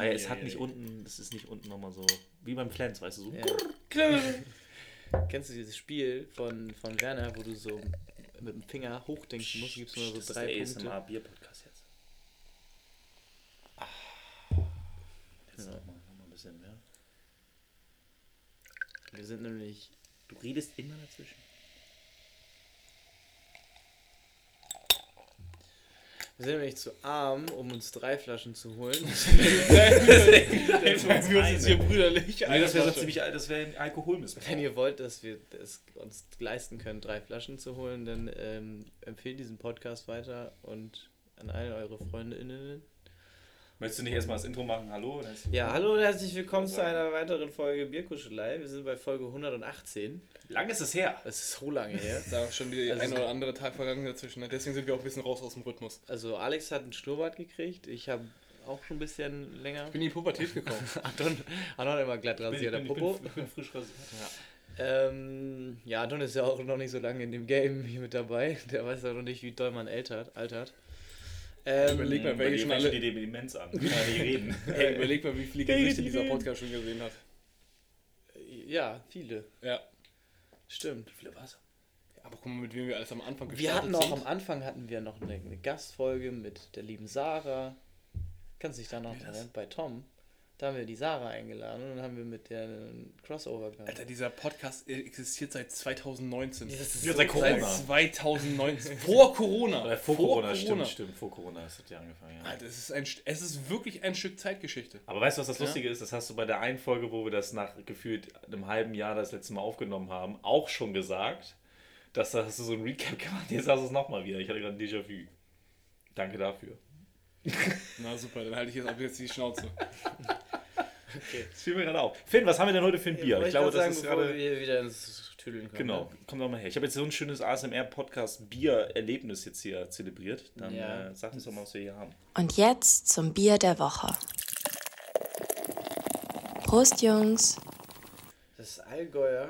Aber es hat nicht unten, das ist nicht unten nochmal so, wie beim Flens, weißt du, so. Kennst du dieses Spiel von, von Werner, wo du so mit dem Finger hochdenken musst? Gibt es nur das so ist drei der Punkte? ASMR Bier-Podcast jetzt. Jetzt noch, mal, noch mal ein bisschen mehr. Wir sind nämlich. Du redest immer dazwischen. Wir sind nämlich zu arm, um uns drei Flaschen zu holen. das ist hier brüderlich. Nee, das wäre so ziemlich, das wäre ein Alkoholmissbrauch. Wenn ihr wollt, dass wir es uns leisten können, drei Flaschen zu holen, dann ähm, empfehlt diesen Podcast weiter und an alle eure FreundInnen. Möchtest du nicht erstmal das Intro machen? Hallo? Ja, hallo und herzlich willkommen zu einer weiteren Folge Bierkuschelei. Wir sind bei Folge 118. Lang ist es her. Das ist so lange her. Da ist schon die Also- ein oder andere Tag vergangen dazwischen. Deswegen sind wir auch ein bisschen raus aus dem Rhythmus. Also Alex hat einen Schnurrbart gekriegt. Ich habe auch schon ein bisschen länger. Ich bin in die Pubertät gekommen. Anton, Anton hat immer glatt rasiert, der ich, bin, Popo. ich bin frisch rasiert. Ähm, ja, Anton ist ja auch noch nicht so lange in dem Game hier mit dabei. Der weiß ja noch nicht, wie doll man altert. altert. Ähm, Überleg mal, welche schon alle. die Demenz an. Nicht reden. Ey, überleg mal, wie viele Gesichter dieser Podcast schon gesehen hat. Ja, viele. Ja. Stimmt. Wie viele war's? Aber guck mal, mit wem wir alles am Anfang Wir gestartet hatten auch sind. am Anfang hatten wir noch eine, eine Gastfolge mit der lieben Sarah. Kannst du dich da noch erinnern? Bei Tom. Da haben wir die Sarah eingeladen und dann haben wir mit der einen Crossover gehabt. Alter, dieser Podcast existiert seit 2019. das ist Ja, so seit Corona. Seit 2019. Vor Corona. Oder vor, Corona, stimmt, stimmt. Vor Corona ist das ja angefangen. Ja. Alter, es ist, ein, es ist wirklich ein Stück Zeitgeschichte. Aber weißt du, was das Lustige ist? Das hast du bei der einen Folge, wo wir das nach gefühlt einem halben Jahr das letzte Mal aufgenommen haben, auch schon gesagt. Dass da hast du so ein Recap gemacht. Jetzt hast du es nochmal wieder. Ich hatte gerade ein Déjà-vu. Danke dafür. Na super, dann halte ich jetzt ab jetzt die Schnauze. Das fiel mir gerade auf. Finn, was haben wir denn heute für ein Bier? Wollte Ich glaube, das ist bevor gerade. wir wieder ins Tüdeln kommen. Genau, komm doch mal her. Ich habe jetzt so ein schönes ASMR-Podcast-Bier-Erlebnis jetzt hier zelebriert. Dann Ja. äh, sag uns doch mal, was wir hier haben. Und jetzt zum Bier der Woche. Prost, Jungs. Das ist Allgäuer.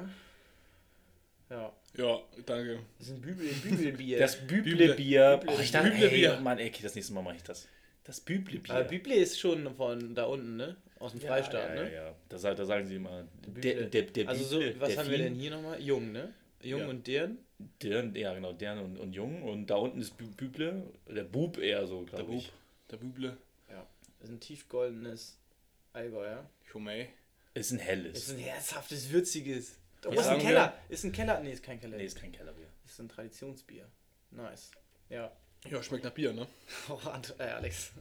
Ja. Ja, danke. Das ist ein Bübel, Bübelbier. Das Büble-Bier. Büble- Oh, ich dachte, Büble-Bier. ey, Mann, ey, okay, das nächste Mal mache ich das. Das Büble-Bier. Aber Büble ist schon von da unten, ne? Aus dem Freistaat, ja, ne? Ja, ja. Da, sa- da sagen sie immer. Der, der, der also so, was der haben wir denn hier nochmal? Jung, ne? Jung Ja. und deren? Dern, ja, genau, Dern und, und Jung. Und da unten ist Bü- Büble. Der Bub eher so, Der glaube Bub, ich. der Büble, Das ist ein tiefgoldenes Allgäuer. Chumay. Ist ein helles. Ist ein herzhaftes, würziges. Oh, Ja, ist ein sagen Keller. Ist ein Keller. Nee, ist kein Keller. nee, ist kein Kellerbier. ist ein Traditionsbier. Nice. Ja. Ja, schmeckt nach Bier, ne? Oh, Ant äh, Alex.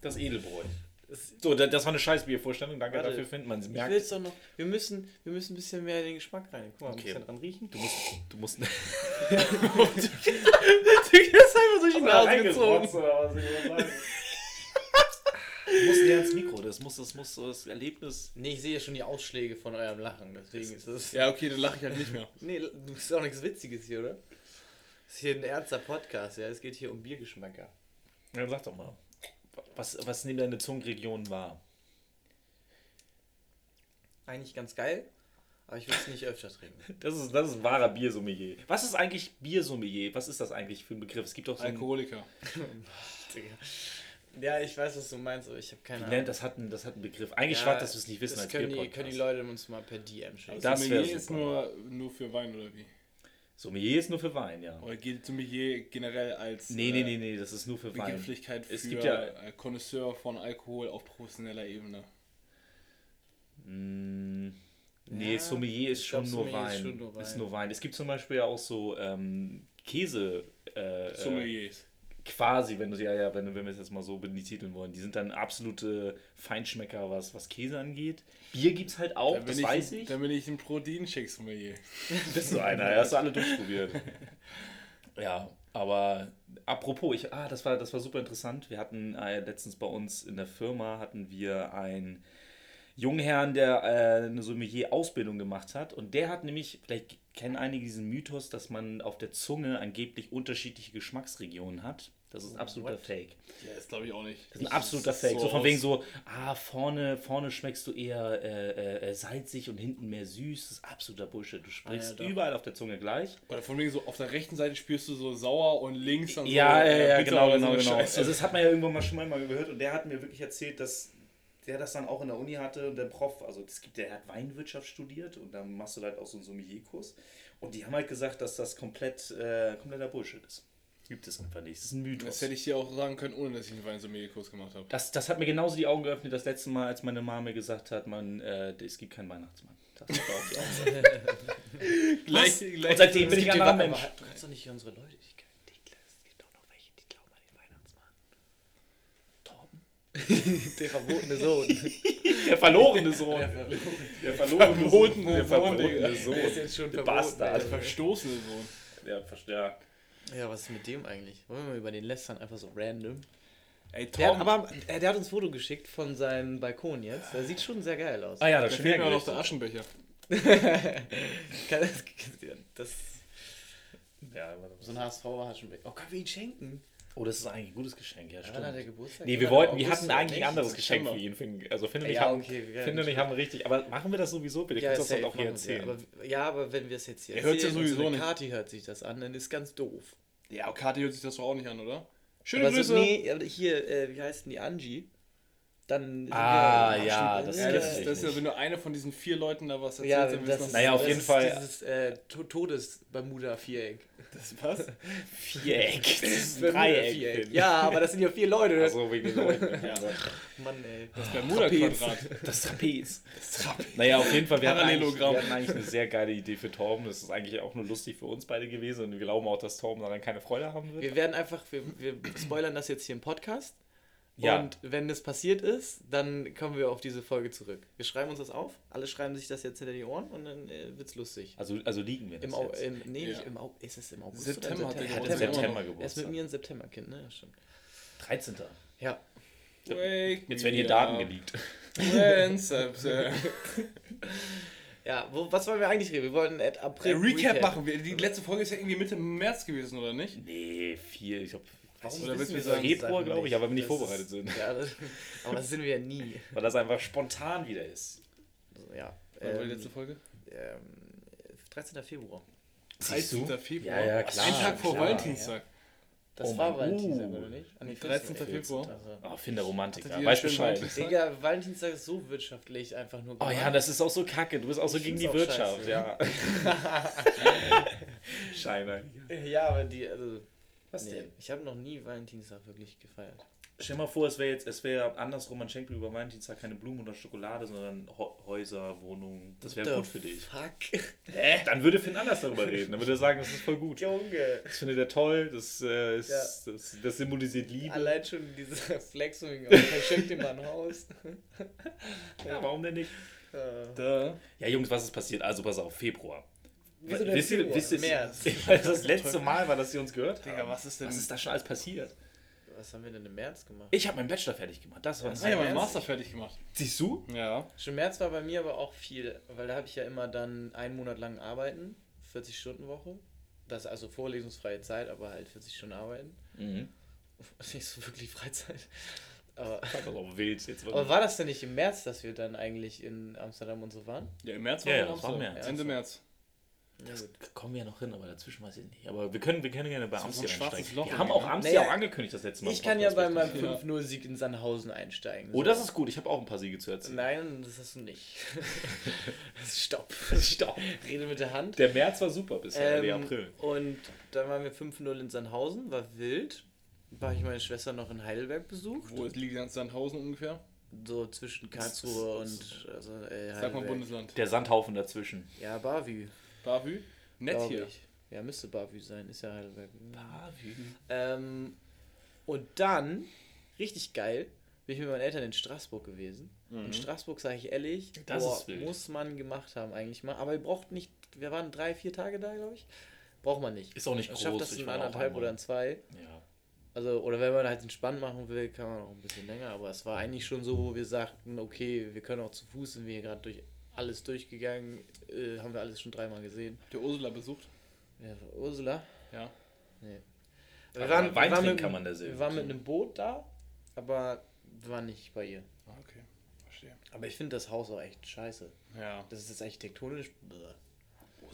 Das Edelbräu. So, da- das war eine scheiß Biervorstellung. Danke Warte. dafür, Finn. Man Ich merkt, will es doch noch. Wir müssen, wir müssen ein bisschen mehr in den Geschmack rein. Guck mal, ein Okay. bisschen dran riechen. du musst. Du musst. Du hast einfach durch die Nase gezogen. Du musst näher ins Mikro. Das muss, das muss so das Erlebnis. Nee, ich sehe schon die Ausschläge von eurem Lachen. Deswegen ist das. Ja, okay, dann lache ich halt nicht mehr. Nee, du bist auch nichts Witziges hier, oder? Das ist hier ein ernster Podcast, ja. Es geht hier um Biergeschmäcker. Ja, sag doch mal. Was, was nimmt deine Zungenregion wahr? Eigentlich ganz geil, aber ich will es nicht öfter trinken. Das ist, das ist wahrer Biersommelier. Was ist eigentlich Biersommelier? Was ist das eigentlich für ein Begriff? Es gibt doch so ein, Alkoholiker. Ja, ich weiß, was du meinst, aber ich habe keine Wie Ahnung. nennt, das hat einen, das hat einen Begriff. Eigentlich Ja, schade, dass wir es nicht wissen das als können die, Bierpodcast. können die Leute uns mal per DM schicken. Das Sommelier ist nur, nur für Wein oder wie? Sommelier ist nur für Wein, ja. Oder gilt Sommelier generell als Nee, äh, nee, nee, nee, das ist nur für Wein. Begrifflichkeit Es für gibt ja- äh, Connoisseur von Alkohol auf professioneller Ebene? Mm, nee, Ja, Sommelier ist schon, glaub, nur Sommelier Wein. ist schon nur Ist Wein. nur Wein. Es gibt zum Beispiel ja auch so ähm, Käse. Äh, äh, Sommeliers. Quasi, wenn du ja, ja, wenn, wenn wir es jetzt mal so betiteln wollen. Die sind dann absolute Feinschmecker, was, was Käse angeht. Bier gibt es halt auch, das bin, weiß ich, ich. dann bin ich ein Proteinshake-Sommelier. Bist du einer, ja, hast du alle durchprobiert. Ja, aber apropos, ich, ah, das war, das war super interessant. Wir hatten äh, letztens bei uns in der Firma hatten wir einen jungen Herrn, der äh, eine Sommelier-Ausbildung gemacht hat. Und der hat nämlich, vielleicht kennen einige diesen Mythos, dass man auf der Zunge angeblich unterschiedliche Geschmacksregionen hat. Das ist ein absoluter Fake. Ja, das glaube ich auch nicht. Das ist ein absoluter Fake. So von aus- wegen so, ah, vorne, vorne schmeckst du eher äh, äh, salzig und hinten mehr süß. Das ist absoluter Bullshit. Du sprichst doch. überall auf der Zunge gleich. Oder von wegen so auf der rechten Seite spürst du so sauer und links dann so. Ja, ja, äh, ja, genau, so genau, genau. Also das hat man ja irgendwann mal schon mal gehört und der hat mir wirklich erzählt, dass der das dann auch in der Uni hatte und der Prof, also es gibt, der hat Weinwirtschaft studiert und dann machst du halt auch so einen Sommelierkurs und die haben halt gesagt, dass das komplett, äh, kompletter Bullshit ist. Gibt es einfach nicht. Das ist ein Mythos. Das hätte ich dir auch sagen können, ohne dass ich einen Weinsommelier-Kurs gemacht habe. Das, das hat mir genauso die Augen geöffnet das letzte Mal, als meine Mama mir gesagt hat, man, äh, es gibt keinen Weihnachtsmann. Das war auch die Aussage. Gleich, Und seitdem bin ich ein anderer Mensch. Du kannst doch nicht unsere Leute. Ich, die, es gibt doch noch welche, die glauben an den Weihnachtsmann. Torben. Der verbotene Sohn. Der verlorene Sohn. Der verlorene Sohn. Der verbotene Sohn. Der ist jetzt schon Der verboten, Bastard. ey. Verstoßene Sohn. Ja, verstehe. Ja, was ist mit dem eigentlich? Wollen wir mal über den lästern, einfach so random? Ey, Der hat, Tom, aber äh, der hat uns ein Foto geschickt von seinem Balkon jetzt. Der sieht schon sehr geil aus. Ah ja, da das fehlt mir noch der Aschenbecher. Kann das, das, Ja, so ein HSV hat schon weg. Oh, können wir ihn schenken? Oh, das ist eigentlich ein gutes Geschenk, ja, Wann hat er stimmt. Geburtstag? Nee, wir Ja, wollten, wir hatten eigentlich ein anderes Geschenk für ihn. Also Finn und ich Ja, haben, okay, ja, Finn und ich haben richtig, aber machen wir das sowieso bitte? Ja, Kannst du das auch hier erzählen? Aber, ja, aber wenn wir es jetzt hier Er ja erzählen und sowieso so eine nicht. Kati hört sich das an, dann ist ganz doof. Ja, Kati hört sich das doch auch nicht an, oder? Schöne Aber Grüße. so, nee, aber hier, äh, wie heißt denn die Angie? Dann. Ah, ja, das ja, das, nicht. das ist ja, wenn du eine von diesen vier Leuten da was erzählst, Ja, dann das ist, Naja, auf das jeden ist Fall- Dieses äh, To- Todes-Bermuda-Viereck. das was? Viereck. Das ist ein Dreieck. Ja, aber das sind ja vier Leute. Also wegen den Leuten. Ja. Mann, ey. Das Bermuda-Quadrat. Das Trapez. Naja, auf jeden Fall, wir hatten, eigentlich, Parallelogramm. wir hatten eigentlich eine sehr geile Idee für Torben. Das ist eigentlich auch nur lustig für uns beide gewesen und wir glauben auch, dass Torben daran keine Freude haben wird. Wir werden einfach, wir, wir spoilern das jetzt hier im Podcast. Ja. Und wenn das passiert ist, dann kommen wir auf diese Folge zurück. Wir schreiben uns das auf, alle schreiben sich das jetzt hinter die Ohren und dann äh, wird's lustig. Also, also liegen wir das Im, Au jetzt. im, nee, Ja. nicht im Au ist es im August September hat oder er im Er hat Geburtstag. im September Er ist mit Geburtstag. mir ein Septemberkind, ne? Ja, stimmt. 13. Ja. Wake Jetzt werden me hier Daten geleakt. September- Ja, wo, was wollen wir eigentlich reden? Wir wollten Ed Äh, April Recap machen wir. Die letzte Folge ist ja irgendwie Mitte März gewesen, oder nicht? Nee, viel. Ich glaube, Warum Oder willst wissen du wir solche Februar, glaube ich, aber wenn wir nicht Das vorbereitet ist- sind. Ja, das, aber das sind wir ja nie. Weil das einfach spontan wieder ist. Also, ja. Wann war die Ähm, letzte Folge? ähm, 13. Februar. Siehst du? 13. Februar. Ja, ja, klar, Ein Tag vor. Valentinstag. Das Oh war Valentinstag, oder nicht? Ah, nee, 13. 14. Februar. Also. Oh, finde Romantiker. Hattet ihr Weiß schön Bescheid. Digga, Valentinstag ist so wirtschaftlich einfach nur Oh ja, gemein. das ist auch so kacke. Du bist auch so Ich gegen die Wirtschaft, scheiße. ja. Scheiner. Ja, aber die, also. Was nee, denn? ich habe noch nie Valentinstag wirklich gefeiert. Stell mal vor, es wäre jetzt, es wäre andersrum, man schenkt mir über Valentinstag keine Blumen oder Schokolade, sondern Häuser, Wohnungen. Das wäre gut für dich. Fuck. Hä? Dann würde Finn anders darüber reden. Dann würde er sagen, das ist voll gut. Junge. Das findet er toll, das, äh, ist, Ja. das, das symbolisiert Liebe. Allein schon dieser Flex und verschenkt ihm mal ein Haus. Ja, warum denn nicht? Da. Ja, Jungs, was ist passiert? Also pass auf, Februar. Wieso denn wisst ihr, wisst ihr. Weil das das letzte Mal war, dass ihr uns gehört Digga, haben. was ist denn. Was ist da schon alles passiert? Was haben wir denn im März gemacht? Ich habe meinen Bachelor fertig gemacht. Das war Ah ja, mein Ernst? Master fertig gemacht. Siehst du? Ja. Schon März war bei mir aber auch viel, weil da habe ich ja immer dann einen Monat lang arbeiten, 40 Stunden Woche. Das ist also vorlesungsfreie Zeit, aber halt 40 Stunden arbeiten. Mhm. Nicht so wirklich Freizeit. Aber, Das war auch wild. Jetzt aber war das denn nicht im März, dass wir dann eigentlich in Amsterdam und so waren? Ja, im März Ja, war ja, wir in das war Amsterdam. März. Ende März. Das kommen wir ja noch hin, aber dazwischen weiß ich nicht. Aber wir können, wir können gerne bei ist so einsteigen. Loch Wir haben auch? Amsti Naja, auch angekündigt, das letzte Mal. Ich kann ja bei meinem richtig. 5-0-Sieg in Sandhausen einsteigen. Oh, das ist gut. Ich habe auch ein paar Siege zu erzählen. Nein, das hast du nicht. Stopp. Stopp. Rede mit der Hand. Der März war super bisher, der Ähm, April. Und dann waren wir 5-0 in Sandhausen, war wild. War ich meine Schwester noch in Heidelberg besucht. Wo ist liegt Sandhausen ungefähr? So zwischen Karlsruhe und also, äh, Sag mal. Bundesland. Der Sandhaufen dazwischen. Ja, Bavü. Bavü? Nett hier. Ich. Ja, müsste Bavü sein, ist ja Heidelberg. Bavü. Ähm, und dann, richtig geil, bin ich mit meinen Eltern in Straßburg gewesen. Und Straßburg, sage ich ehrlich, Das boah, muss man gemacht haben eigentlich mal. Aber wir brauchten nicht, wir waren drei, vier Tage da, glaube ich. Braucht man nicht. Ist auch nicht Man schafft groß, das ich in anderthalb oder in zwei. Ja. Also, oder wenn man halt entspannt machen will, kann man auch ein bisschen länger. Aber es war eigentlich schon so, wo wir sagten, okay, wir können auch zu Fuß, sind wir hier gerade durch alles durchgegangen, äh, haben wir alles schon dreimal gesehen. Der Ursula besucht. Ja, Ursula? Ja. Nee. Aber Wir waren, Wein wir waren mit, kann man da sehr Wir waren mit einem Boot da, aber wir waren nicht bei ihr. Ah, okay. Verstehe. Aber ich finde das Haus auch echt scheiße. Ja. Das ist jetzt architektonisch. bäh.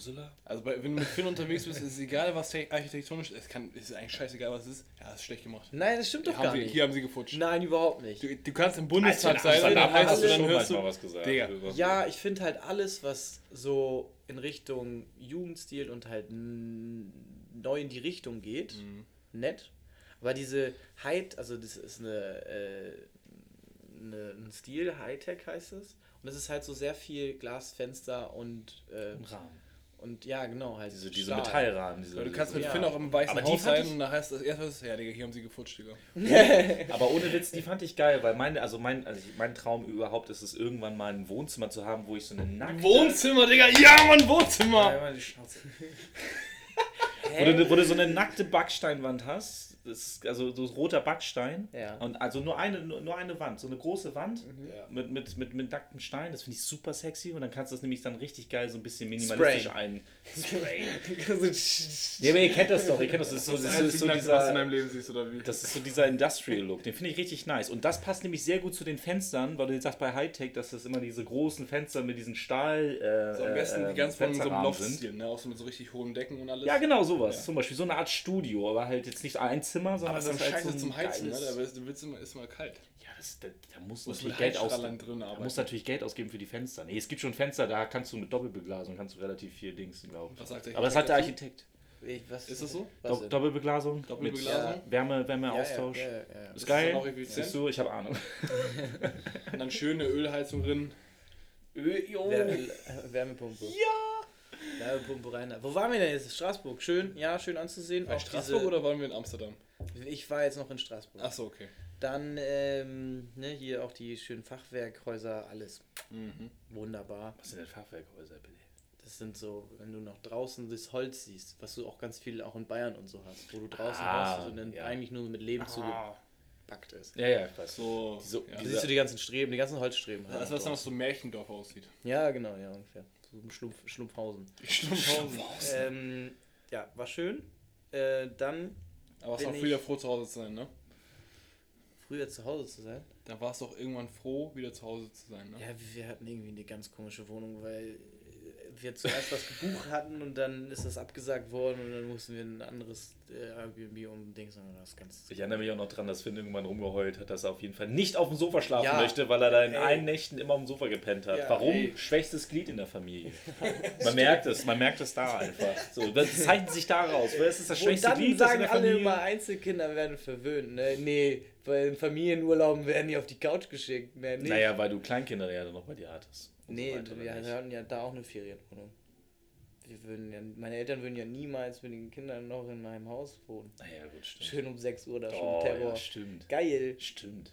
Ursula? Also bei, wenn du mit Finn unterwegs bist, ist es egal, was te- architektonisch ist. Es kann, ist eigentlich scheißegal, was es ist. Ja, ist schlecht gemacht. Nein, das stimmt doch Haben gar sie, nicht. hier haben sie gefutscht. Nein, überhaupt nicht. Du, du kannst im Bundestag Als sein und dann es, hast du dann schon hörst du. was gesagt. Digga. Ja, ich finde halt alles, was so in Richtung Jugendstil und halt neu in die Richtung geht, Mhm. nett. Aber diese High, also das ist eine, äh, eine ein Stil, Hightech heißt es. Und das ist halt so sehr viel Glasfenster und, äh, Im Rahmen. Und ja, genau, halt. Diese, diese. Metallrahmen. Diese, du kannst mit Ja. Finn auch im weißen Aber Haus sein ich- und da heißt das erste, was ist, ja, Digga, hier haben sie gefutscht, Digga. Aber ohne Witz, die fand ich geil, weil meine, also mein, also mein Traum überhaupt ist es, irgendwann mal ein Wohnzimmer zu haben, wo ich so eine nackte... Wohnzimmer, Digga, ja, Mann, Wohnzimmer! Ja, immer die Schnauze. wo, du, wo du so eine nackte Backsteinwand hast, das ist also so roter Backstein. Ja. Und also nur eine, nur, eine Wand, so eine große Wand Ja. mit, mit, mit, mit nacktem Stein, das finde ich super sexy und dann kannst du das nämlich dann richtig geil so ein bisschen minimalistisch Sprayen. ein. Ja, aber ihr kennt das doch, ihr kennt das, das ist so, das ist so was du in dieser, deinem Leben siehst, oder wie? das ist so dieser Industrial Look, den finde ich richtig nice. Und das passt nämlich sehr gut zu den Fenstern, weil du jetzt sagst bei Hightech, dass das immer diese großen Fenster mit diesen Stahl. Äh, so am besten äh, die ganz von so einem Fensterrahmen sind. Ne? Auch so mit so richtig hohen Decken und alles. Ja, genau sowas. Ja. Zum Beispiel so eine Art Studio, aber halt jetzt nicht ein Zimmer, sondern Aber es ist das halt scheiße zum Heizen, ne? Da wird- wird es immer, ist immer kalt. Ja, das, da, da du Muss natürlich Geld ausgeben. drin Da du natürlich Geld ausgeben für die Fenster. Nee, es gibt schon Fenster, da kannst du mit Doppelbeglasung kannst du relativ viel Dings, glaube ich. Was sagt der Aber das hat der Architekt. Ich, was, Ist das so? Do? Doppelbeglasung, Doppelbeglasung? mit Wärme, Wärmeaustausch. Ja, ja, ja, ja. Ist Ist geil. das effizient? Siehst du, ich habe Ahnung. Und dann schöne Ölheizung drin. Wärme, äh, Wärmepumpe. Ja! Wärmepumpe rein. Wo waren wir denn jetzt? Straßburg. Schön, ja, schön anzusehen. Bei Auch Straßburg diese, oder waren wir in Amsterdam? Ich war jetzt noch in Straßburg. Achso, okay. Dann, ähm, ne, hier auch die schönen Fachwerkhäuser, alles Mhm. wunderbar. Was sind denn Fachwerkhäuser, bitte? Das sind so, wenn du noch draußen das Holz siehst, was du auch ganz viel auch in Bayern und so hast, wo du draußen Ah, hast und dann ja. eigentlich nur mit Leben Ah, zugepackt ist. Ja, ja, ich weiß. so. So, ja. Da diese- siehst du die ganzen Streben, die ganzen Holzstreben. halt Das ist was dann, was so Märchendorf aussieht. Ja, genau, ja, ungefähr. Schlumpf, Schlumpfhausen. Schlumpfhausen. Ähm, ja, war schön. Äh, dann Aber es war früher froh, zu Hause zu sein, ne? früher zu Hause zu sein. Da war es doch irgendwann froh, wieder zu Hause zu sein, ne? Ja, wir hatten irgendwie eine ganz komische Wohnung, weil wir zuerst was gebucht hatten und dann ist das abgesagt worden und dann mussten wir ein anderes Airbnb um Dings und das ganz. Ich erinnere mich auch noch dran, dass Finn irgendwann rumgeheult hat, dass er auf jeden Fall nicht auf dem Sofa schlafen Ja. möchte, weil er da in Ey. allen Nächten immer auf dem Sofa gepennt hat. Ja, Warum? ey. Schwächstes Glied in der Familie. Man merkt es, man merkt es da einfach. So, das zeichnet sich daraus. Wer ist das, das Und schwächste dann Glied das in sagen der alle immer, Einzelkinder werden verwöhnt. Ne? Nee, bei den Familienurlauben werden die auf die Couch geschickt. Nee, Naja, weil du Kleinkinder ja dann noch bei dir hattest. Und nee so weiter, wir hatten ja da auch eine Ferienwohnung. Wir würden ja, meine Eltern würden ja niemals mit den Kindern noch in meinem Haus wohnen. Naja, gut, stimmt. Schön um 6 Uhr da oh, schon Terror. ja, stimmt. Geil. Stimmt.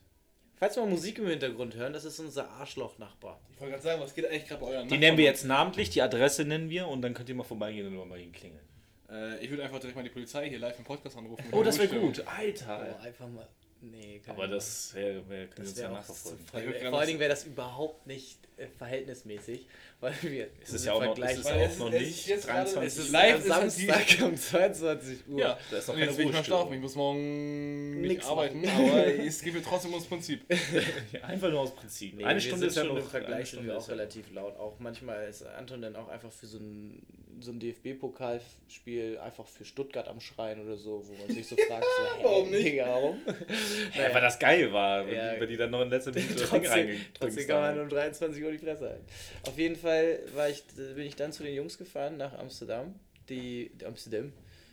Falls wir mal Musik im Hintergrund hören, das ist unser Arschloch-Nachbar. Ich wollte gerade sagen, was geht eigentlich gerade bei euren Die nennen wir jetzt namentlich, die Adresse nennen wir und dann könnt ihr mal vorbeigehen und mal ihn klingeln. Äh, ich würde einfach direkt mal die Polizei hier live im Podcast anrufen. Oh, das wäre gut. Alter. Oh, einfach mal. Nee, kann Aber ich das wär, wär, können wir Das uns ja nachverfolgen. so Vor allen Dingen wäre das überhaupt nicht äh, verhältnismäßig, weil wir Es ist im ja auch noch, Vergleich- es ist ja Weil auch es- noch es ist nicht gerade- 23 es ist live ist Samstag um 22 Uhr. Ja, Da ist noch keine jetzt will ich mal schlafen. Ich muss morgen nicht Nix arbeiten, machen. aber es geht mir trotzdem ums Prinzip. Ja, einfach nur aus Prinzip. Nee, eine wir Stunde sind ist ja noch im Vergleich eine sind Stunde wir ist auch ja- relativ laut. Auch manchmal ist Anton dann auch einfach für so ein, so ein DFB-Pokalspiel einfach für Stuttgart am Schreien oder so, wo man sich so fragt, so, hey, Warum nicht? Digga, warum? Ja, weil das geil war, wenn, Ja. die, wenn die dann noch in letzter Minute das Ding trotzdem, reingedrückt trotzdem kann man haben. um 23 Uhr die Fresse halten. Auf jeden Fall war ich, bin ich dann zu den Jungs gefahren nach Amsterdam. Die, die Amsterdam.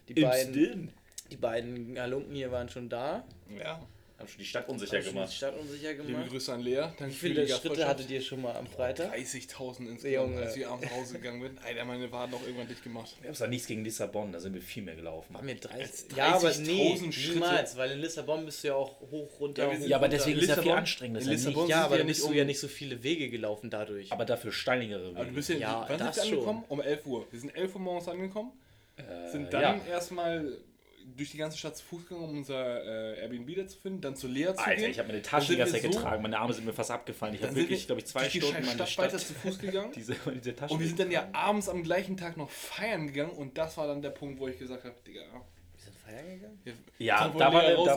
Die beiden, die beiden Halunken hier waren schon da. Ja. Haben schon die Stadt unsicher Haben gemacht. Die Stadt unsicher Liebe gemacht. Grüße an Lea. Danke Wie für die viele Schritte hattet ihr schon mal am Freitag? 30.000 insgesamt, als wir abends nach Hause gegangen sind. Alter, meine Waden auch irgendwann dicht gemacht. Wir haben zwar nichts gegen Lissabon, da sind wir viel mehr gelaufen. Waren wir 30? Als Ja, aber 30.000 nee, Schritte. niemals, weil in Lissabon bist du ja auch hoch, runter, Ja, sind- Ja, aber runter. deswegen In ist ja viel Lissabon- anstrengender. in ja Lissabon Ja, sind aber wir dann nicht bist du um- ja nicht so viele Wege gelaufen dadurch. aber dafür steinigere Aber du Wege. bist ja, Ja, wann das sind wir angekommen? Um 11 Uhr. Wir sind 11 Uhr morgens angekommen. sind Äh, dann ja. erstmal durch die ganze Stadt zu Fuß gegangen, um unser äh, Airbnb wieder zu finden, dann zu Lea zu Alter, gehen. ich habe meine Dann Taschen die ganze Zeit so- getragen. Meine Arme sind mir fast abgefallen. Ich habe wirklich, wir glaube ich, zwei Stunden meine Stadt weiter Stadt, zu Fuß gegangen. diese, diese Taschen Und wir sind dann ja abends am gleichen Tag noch feiern gegangen und das war dann der Punkt, wo ich gesagt habe, Digga, feiern gegangen? Ja, da war, der, da,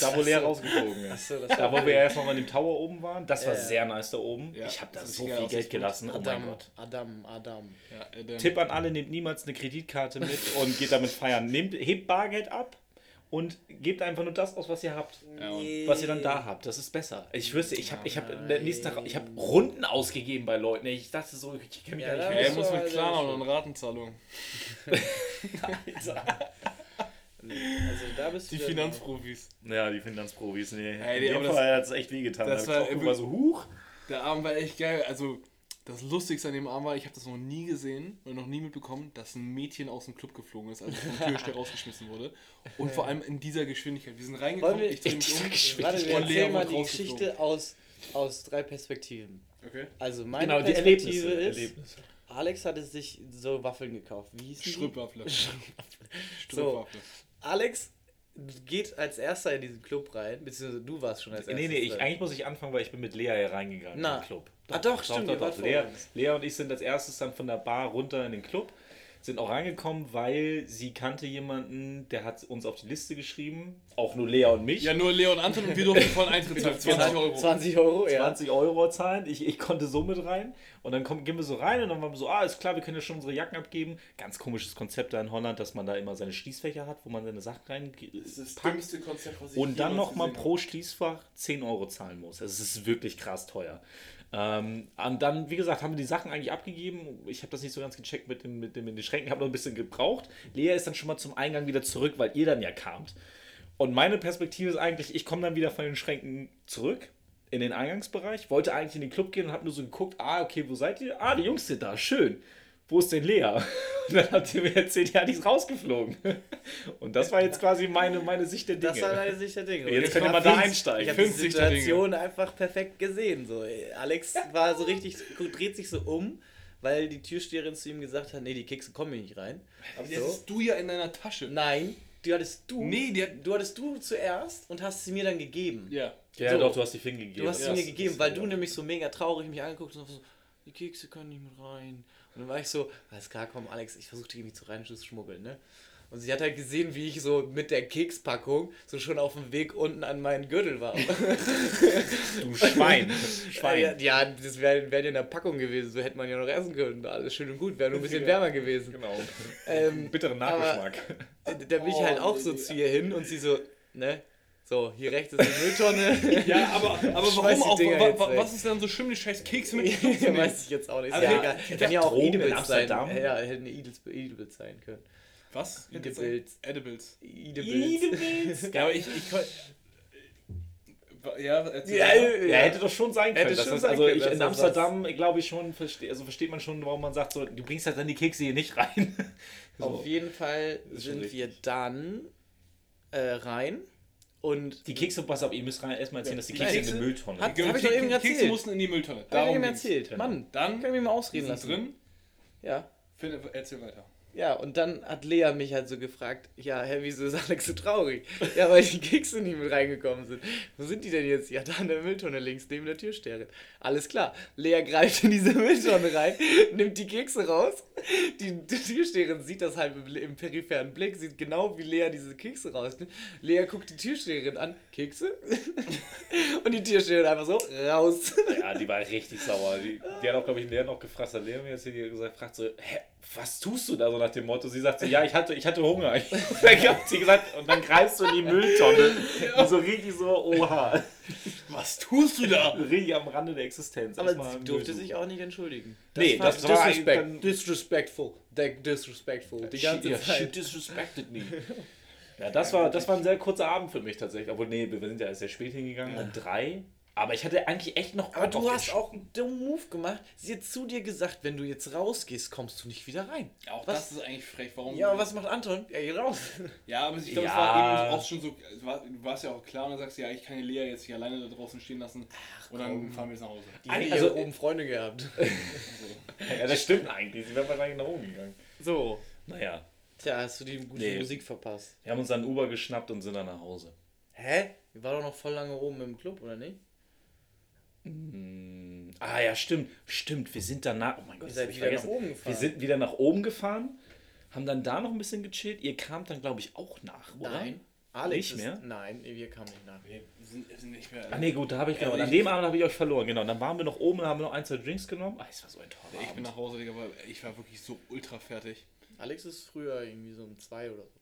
da wo Lea rausgeflogen ist. Das Da, wo wir erst noch an dem Tower oben waren, das war Ja. sehr nice da oben. Ja, ich habe da so viel Geld gelassen. Oh mein Adam, Gott. Adam, Adam. ja, äh, dann- Tipp an alle, nehmt niemals eine Kreditkarte mit und geht damit feiern. Nehmt, hebt Bargeld ab und gebt einfach nur das aus, was ihr habt. Und- Was ihr dann da habt, das ist besser. Ich wüsste, ich habe ich hab nächsten Tag, ich habe Runden ausgegeben bei Leuten. Ich dachte so, ich kenne mich Ja, da nicht Ja, er muss mit Klarna und Ratenzahlung. Also da bist du Die Finanzprofis. Ja, die Finanzprofis, nee. Ey, In die- dem aber das- Fall hat es echt wehgetan. das Da war ich auch immer so, huch. Der Abend war echt geil. Also, das Lustigste an dem Abend war, ich habe das noch nie gesehen und noch nie mitbekommen, dass ein Mädchen aus dem Club geflogen ist, also vom Türsteher rausgeschmissen wurde. Und vor allem in dieser Geschwindigkeit. Wir sind reingekommen, wir- ich drehe in mich um. Geschwindigkeit. Warte, wir erzählen mal die. Geschichte aus, aus drei Perspektiven. Okay. Also meine Genau, die Perspektive Erlebnisse. ist, Erlebnisse. Alex hatte sich so Waffeln gekauft. Wie hießen die? Strüppwaffle. So. Alex geht als erster in diesen Club rein, beziehungsweise du warst schon als erstes Nee, nee, ich, eigentlich muss ich anfangen, weil ich bin mit Lea hier reingegangen Na. in den Club. Ah, doch, stimmt, ihr wart vor Lea. Lea und ich sind als erstes dann von der Bar runter in den Club, sind auch reingekommen, weil sie kannte jemanden, der hat uns auf die Liste geschrieben, auch nur Lea und mich. Ja, nur Leon Anton und wir durften voll Eintritt zahlen. 20 Euro. 20 Euro, ja. 20 Euro zahlen. Ich, ich konnte so mit rein. Und dann kommen, gehen wir so rein und dann waren wir so, ah, ist klar, wir können ja schon unsere Jacken abgeben. Ganz komisches Konzept da in Holland, dass man da immer seine Schließfächer hat, wo man seine Sachen rein packt. Konzept, was Und dann nochmal pro Schließfach 10 Euro zahlen muss. Also es ist wirklich krass teuer. Ähm, und dann, wie gesagt, haben wir die Sachen eigentlich abgegeben. Ich habe das nicht so ganz gecheckt mit, dem, mit, dem, mit den Schränken, habe noch ein bisschen gebraucht. Lea ist dann schon mal zum Eingang wieder zurück, weil ihr dann ja kamt. Und meine Perspektive ist eigentlich, ich komme dann wieder von den Schränken zurück in den Eingangsbereich, wollte eigentlich in den Club gehen und habe nur so geguckt, ah, okay, wo seid ihr? Ah, die Jungs sind da, schön. Wo ist denn Lea? Und dann hat sie mir erzählt, ja, die ist rausgeflogen. Und das war jetzt quasi meine, meine Sicht der Dinge. Das war deine Sicht der Dinge. Jetzt Und können wir mal da die- einsteigen. Ich habe die. Situation einfach perfekt gesehen. So. Alex war so richtig, dreht sich so um, weil die Türsteherin zu ihm gesagt hat, nee, die Kekse kommen hier nicht rein. Das So. hast du ja in deiner Tasche. Nein, die hattest du. Nee, die hat. Du hattest du zuerst und hast sie mir dann gegeben. Ja. Ja, So. doch, du hast die Finger gegeben. Du hast sie Ja, mir gegeben, weil du nämlich so mega traurig mich angeguckt hast und so, die Kekse können nicht mit rein. Und dann war ich so, alles klar, komm, Alex, ich versuche die irgendwie zu rein zu schmuggeln, ne? Und sie hat halt gesehen, wie ich so mit der Kekspackung so schon auf dem Weg unten an meinen Gürtel war. Du Schwein. Schwein. Ja, das wäre wär in der Packung gewesen, so hätte man ja noch essen können. Alles schön und gut, wäre nur ein bisschen wärmer gewesen. Genau. Ähm, Bitteren aber- Nachgeschmack. äh, da bin ich halt auch so zu ihr hin und sie so, ne? So, hier rechts ist die Mülltonne. Ja, aber, aber warum auch? Wa wa was ist denn so schlimm, die scheiß Kekse mit Kekse weiß ich jetzt auch nicht. Also, ja ja, egal. Kann ja auch Edibles sein. Ja, hätten Edibles, Edibles sein können. Was? Edibles. Edibles. Edibles. Ja, aber ich. ich kon- ja, Ja. Ja, hätte doch schon sein können. Hätte schon sein also können, ich, in Amsterdam, glaube ich schon, verste, also versteht man schon, warum man sagt, so, du bringst halt dann die Kekse hier nicht rein. Auf jeden Fall sind wir dann äh, rein und Die Kekse, pass auf, ihr müsst rein, erstmal erzählen, dass die Die Kekse in Kekse- eine Mülltonne Hat- Die hab ich doch eben Kekse erzählt. mussten in die Mülltonne. Hab ich Darum ihm ging's. erzählt. Mann, Dann kann ich mir mal die ausreden lassen. drin. Ja. Finde, erzähl weiter. Ja, und dann hat Lea mich halt so gefragt, ja, hä, wieso ist Alex so traurig? Ja, weil die Kekse nicht mit reingekommen sind. Wo sind die denn jetzt? Ja, da in der Mülltonne links, neben der Türsteherin. Alles klar. Lea greift in diese Mülltonne rein, nimmt die Kekse raus. Die, die Türsteherin sieht das halt im, im peripheren Blick, sieht genau, wie Lea diese Kekse rausnimmt. Lea guckt die Türsteherin an, Kekse? und die Türsteherin einfach so, raus. Ja, die war richtig sauer. Die, die hat auch, glaube ich, Lea noch gefragt, hat Lea mir jetzt hier gesagt, fragt so, hä, was tust du da so nach dem Motto? Sie sagt so, ja, ich hatte, ich hatte Hunger. dann hat sie gesagt, und dann greifst du in die Mülltonne. Und so richtig so, oha. Was tust du da? Richtig am Rande der Existenz. Aber Erstmal sie durfte sich auch nicht entschuldigen. Nee, das war disrespect, disrespectful. Disrespectful. Die ganze she, Zeit. She disrespected me. Ja, das war, das war ein sehr kurzer Abend für mich tatsächlich. Obwohl, nee, wir sind ja erst sehr spät hingegangen, um drei. Aber ich hatte eigentlich echt noch Aber du hast auch einen dummen Move gemacht. Sie hat zu dir gesagt, wenn du jetzt rausgehst, kommst du nicht wieder rein. Auch Was? das ist eigentlich frech. Warum? Ja, aber was macht Anton? Er geht raus. Ja, aber ich glaube, es Ja. war eben auch schon so. es du warst ja auch klar und dann sagst du, ja, ich kann die Lea jetzt nicht alleine da draußen stehen lassen. und dann komm. fahren wir jetzt nach Hause. Die also, also- oben Freunde gehabt. Ja, das stimmt eigentlich. Sie wäre wahrscheinlich nach oben gegangen. So. Naja. Tja, hast du die gute Nee. Musik verpasst. Wir haben uns dann Uber geschnappt und sind dann nach Hause. Hä? Wir waren doch noch voll lange oben im Club, oder nicht? Ah ja, stimmt. Stimmt, wir sind danach. Oh mein Gott, das hab ich wieder nach vergessen. oben gefahren. Wir sind wieder nach oben gefahren, haben dann da noch ein bisschen gechillt. Ihr kamt dann, glaube ich, auch nach, oder? Nein. Alex Nicht ist, mehr? Nein, wir kamen nicht nach. Wir sind, wir sind nicht mehr. Ah, nee, gut, da habe ich, genau. Ja, An dem Abend habe ich euch verloren, genau. Dann waren wir noch oben und haben noch ein, zwei Drinks genommen. Ah, es war so ein toller ich bin Abend. nach Hause, Digga, weil ich war wirklich so ultra fertig. Alex ist früher irgendwie so um zwei oder so.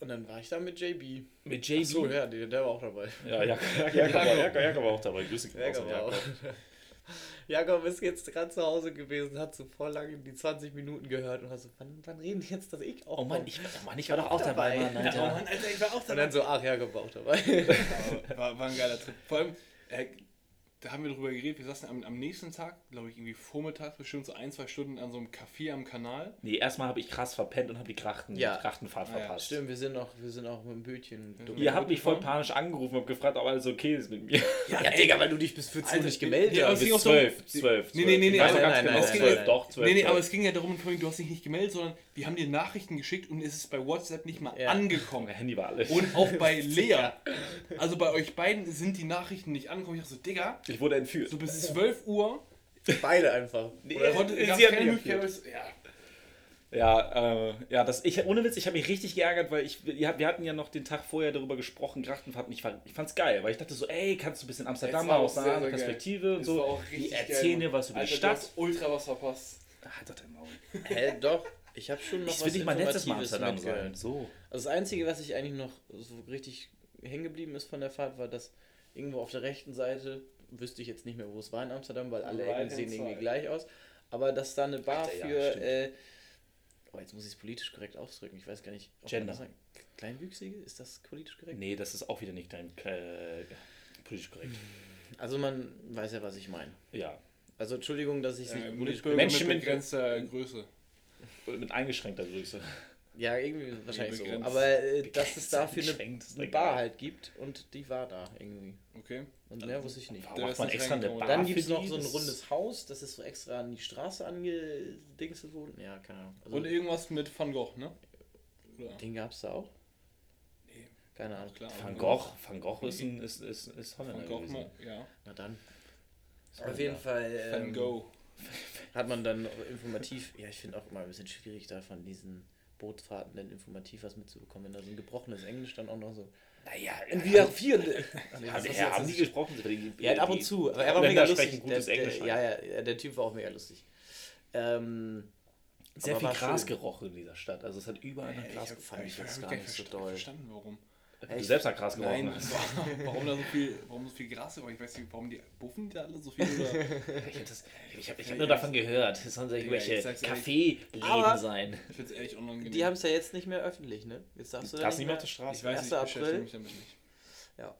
Und dann war ich da mit JB. Mit JB. Ach so, ja, der, der war auch dabei. Ja, Jakob, Jakob, Jakob, war- Jakob, Jakob war auch dabei. Grüße Jakob. Jakob. Jakob ist jetzt gerade zu Hause gewesen, hat so voll lange die 20 Minuten gehört und war so, wann, wann reden die jetzt, dass ich auch Oh Mann, ich, oh Mann, ich war doch auch dabei, dabei. Mann, Ja, Alter. oh Mann, Alter, ich war auch Und dann so, ach, Jakob war auch dabei. War, war ein geiler Trip. Vor allem, äh, da haben wir drüber geredet, wir saßen am, am nächsten Tag, glaube ich, irgendwie vormittags, bestimmt so ein, zwei Stunden an so einem Café am Kanal. Nee, erstmal habe ich krass verpennt und habe die Krachten, Ja. Krachtenfahrt Ah, ja, verpasst. Stimmt, wir sind auch, wir sind auch mit dem Bötchen. dumm. Ihr habt mich voll panisch angerufen und gefragt, ob alles okay ist mit mir. Ja, Digga, weil du dich bis 14 Uhr Alter, nicht gemeldet ja, hast. ging Bis auch so- zwölf, zwölf. Nee, nee, nee, nee, also- nein, ganz nein, genau, nein, zwölf, nein, doch, zwölf. Nee, nee, aber es ging ja darum, du hast dich nicht gemeldet, sondern wir haben dir Nachrichten geschickt und es ist bei WhatsApp nicht mal Ja. angekommen. Mein Handy war alles. Und auch bei Lea. Also bei euch beiden sind die Nachrichten nicht angekommen. Ich dachte so, Digga, ich wurde entführt. so bis 12 Uhr Beide einfach. Oder konnte, sie keine mich Möglichkeit. Ja, Ja, äh, ja, das, ich, ohne Witz, ich habe mich richtig geärgert, weil ich, wir, hatten ja noch den Tag vorher darüber gesprochen, Grachtenfahrt, ich, fand, ich fand's geil, weil ich dachte so, ey, kannst du ein bisschen Amsterdam mal aus einer anderen sehr geil. Perspektive und so, die richtig erzählen dir was über Alter, die du Stadt. hast ultra was verpasst. Halt doch dein Maul. Hä, doch. Ich habe schon noch Ich will nicht mein letztes Mal Amsterdam sein. So. Also das Einzige, was ich eigentlich noch so richtig hängen geblieben ist von der Fahrt, war, dass irgendwo auf der rechten Seite, wüsste ich jetzt nicht mehr, wo es war in Amsterdam, weil alle Ecken sehen irgendwie gleich aus, aber dass da eine Bar Alter, ja, für, stimmt. äh, oh, jetzt muss ich es politisch korrekt ausdrücken, ich weiß gar nicht, Gender. Kleinwüchsige, ist das politisch korrekt? Nee, das ist auch wieder nicht dein äh, politisch korrekt. Also man weiß ja, was ich meine. Ja. Also Entschuldigung, dass ich es nicht Äh, politisch Mitbürger Menschen mit mit- begrenzter Größe. Mit eingeschränkter Größe. Ja, irgendwie wahrscheinlich so. Aber äh, dass es dafür eine, eine. Bar halt gibt und die war da irgendwie. Okay. Und mehr wusste ich nicht. Warum Der macht man extra eine. Bar Dann gibt es noch so ein rundes Haus, das ist so extra an die Straße angedingselt worden. Ja, keine Ahnung. Also, Und irgendwas mit Van Gogh, ne? Oder? den gab es da auch? Nee. Keine Ahnung. Klar. Van Gogh, Van Gogh ist, ein, ist, ist, ist Holländer Van Gogh, gewesen. ja. Na dann. Auf jeden Fall Van ähm, Gogh. Hat man dann auch informativ, ja, ich finde auch immer ein bisschen schwierig, da von diesen Bootsfahrten dann informativ was mitzubekommen, wenn da so ein gebrochenes Englisch dann auch noch so. Naja, Wir vier. haben, ja, haben die gesprochen? Er hat ab und zu, aber er war mega lustig. sprechen gutes der, Englisch. Ja, ja, der Typ war auch mega lustig. Ähm, Sehr viel Gras gerochen in dieser Stadt. Also es hat überall nach Gras fand ich ich jetzt hab gar nicht so doll. verstanden, warum. Du selbst nach Gras Nein, hast. warum da so viel, warum so viel Gras ich weiß nicht, warum die buffen die da alle so viel oder. Ich habe ich hab, ich hab nur davon gehört. Es sollen so irgendwelche. Kaffeeläden sein. Ich find's ehrlich unangenehm. die haben es ja jetzt nicht mehr öffentlich, ne? Jetzt darfst du da Darfst nicht mehr auf der Straße. ich weiß 1. nicht, ich April? mich damit nicht. Ja,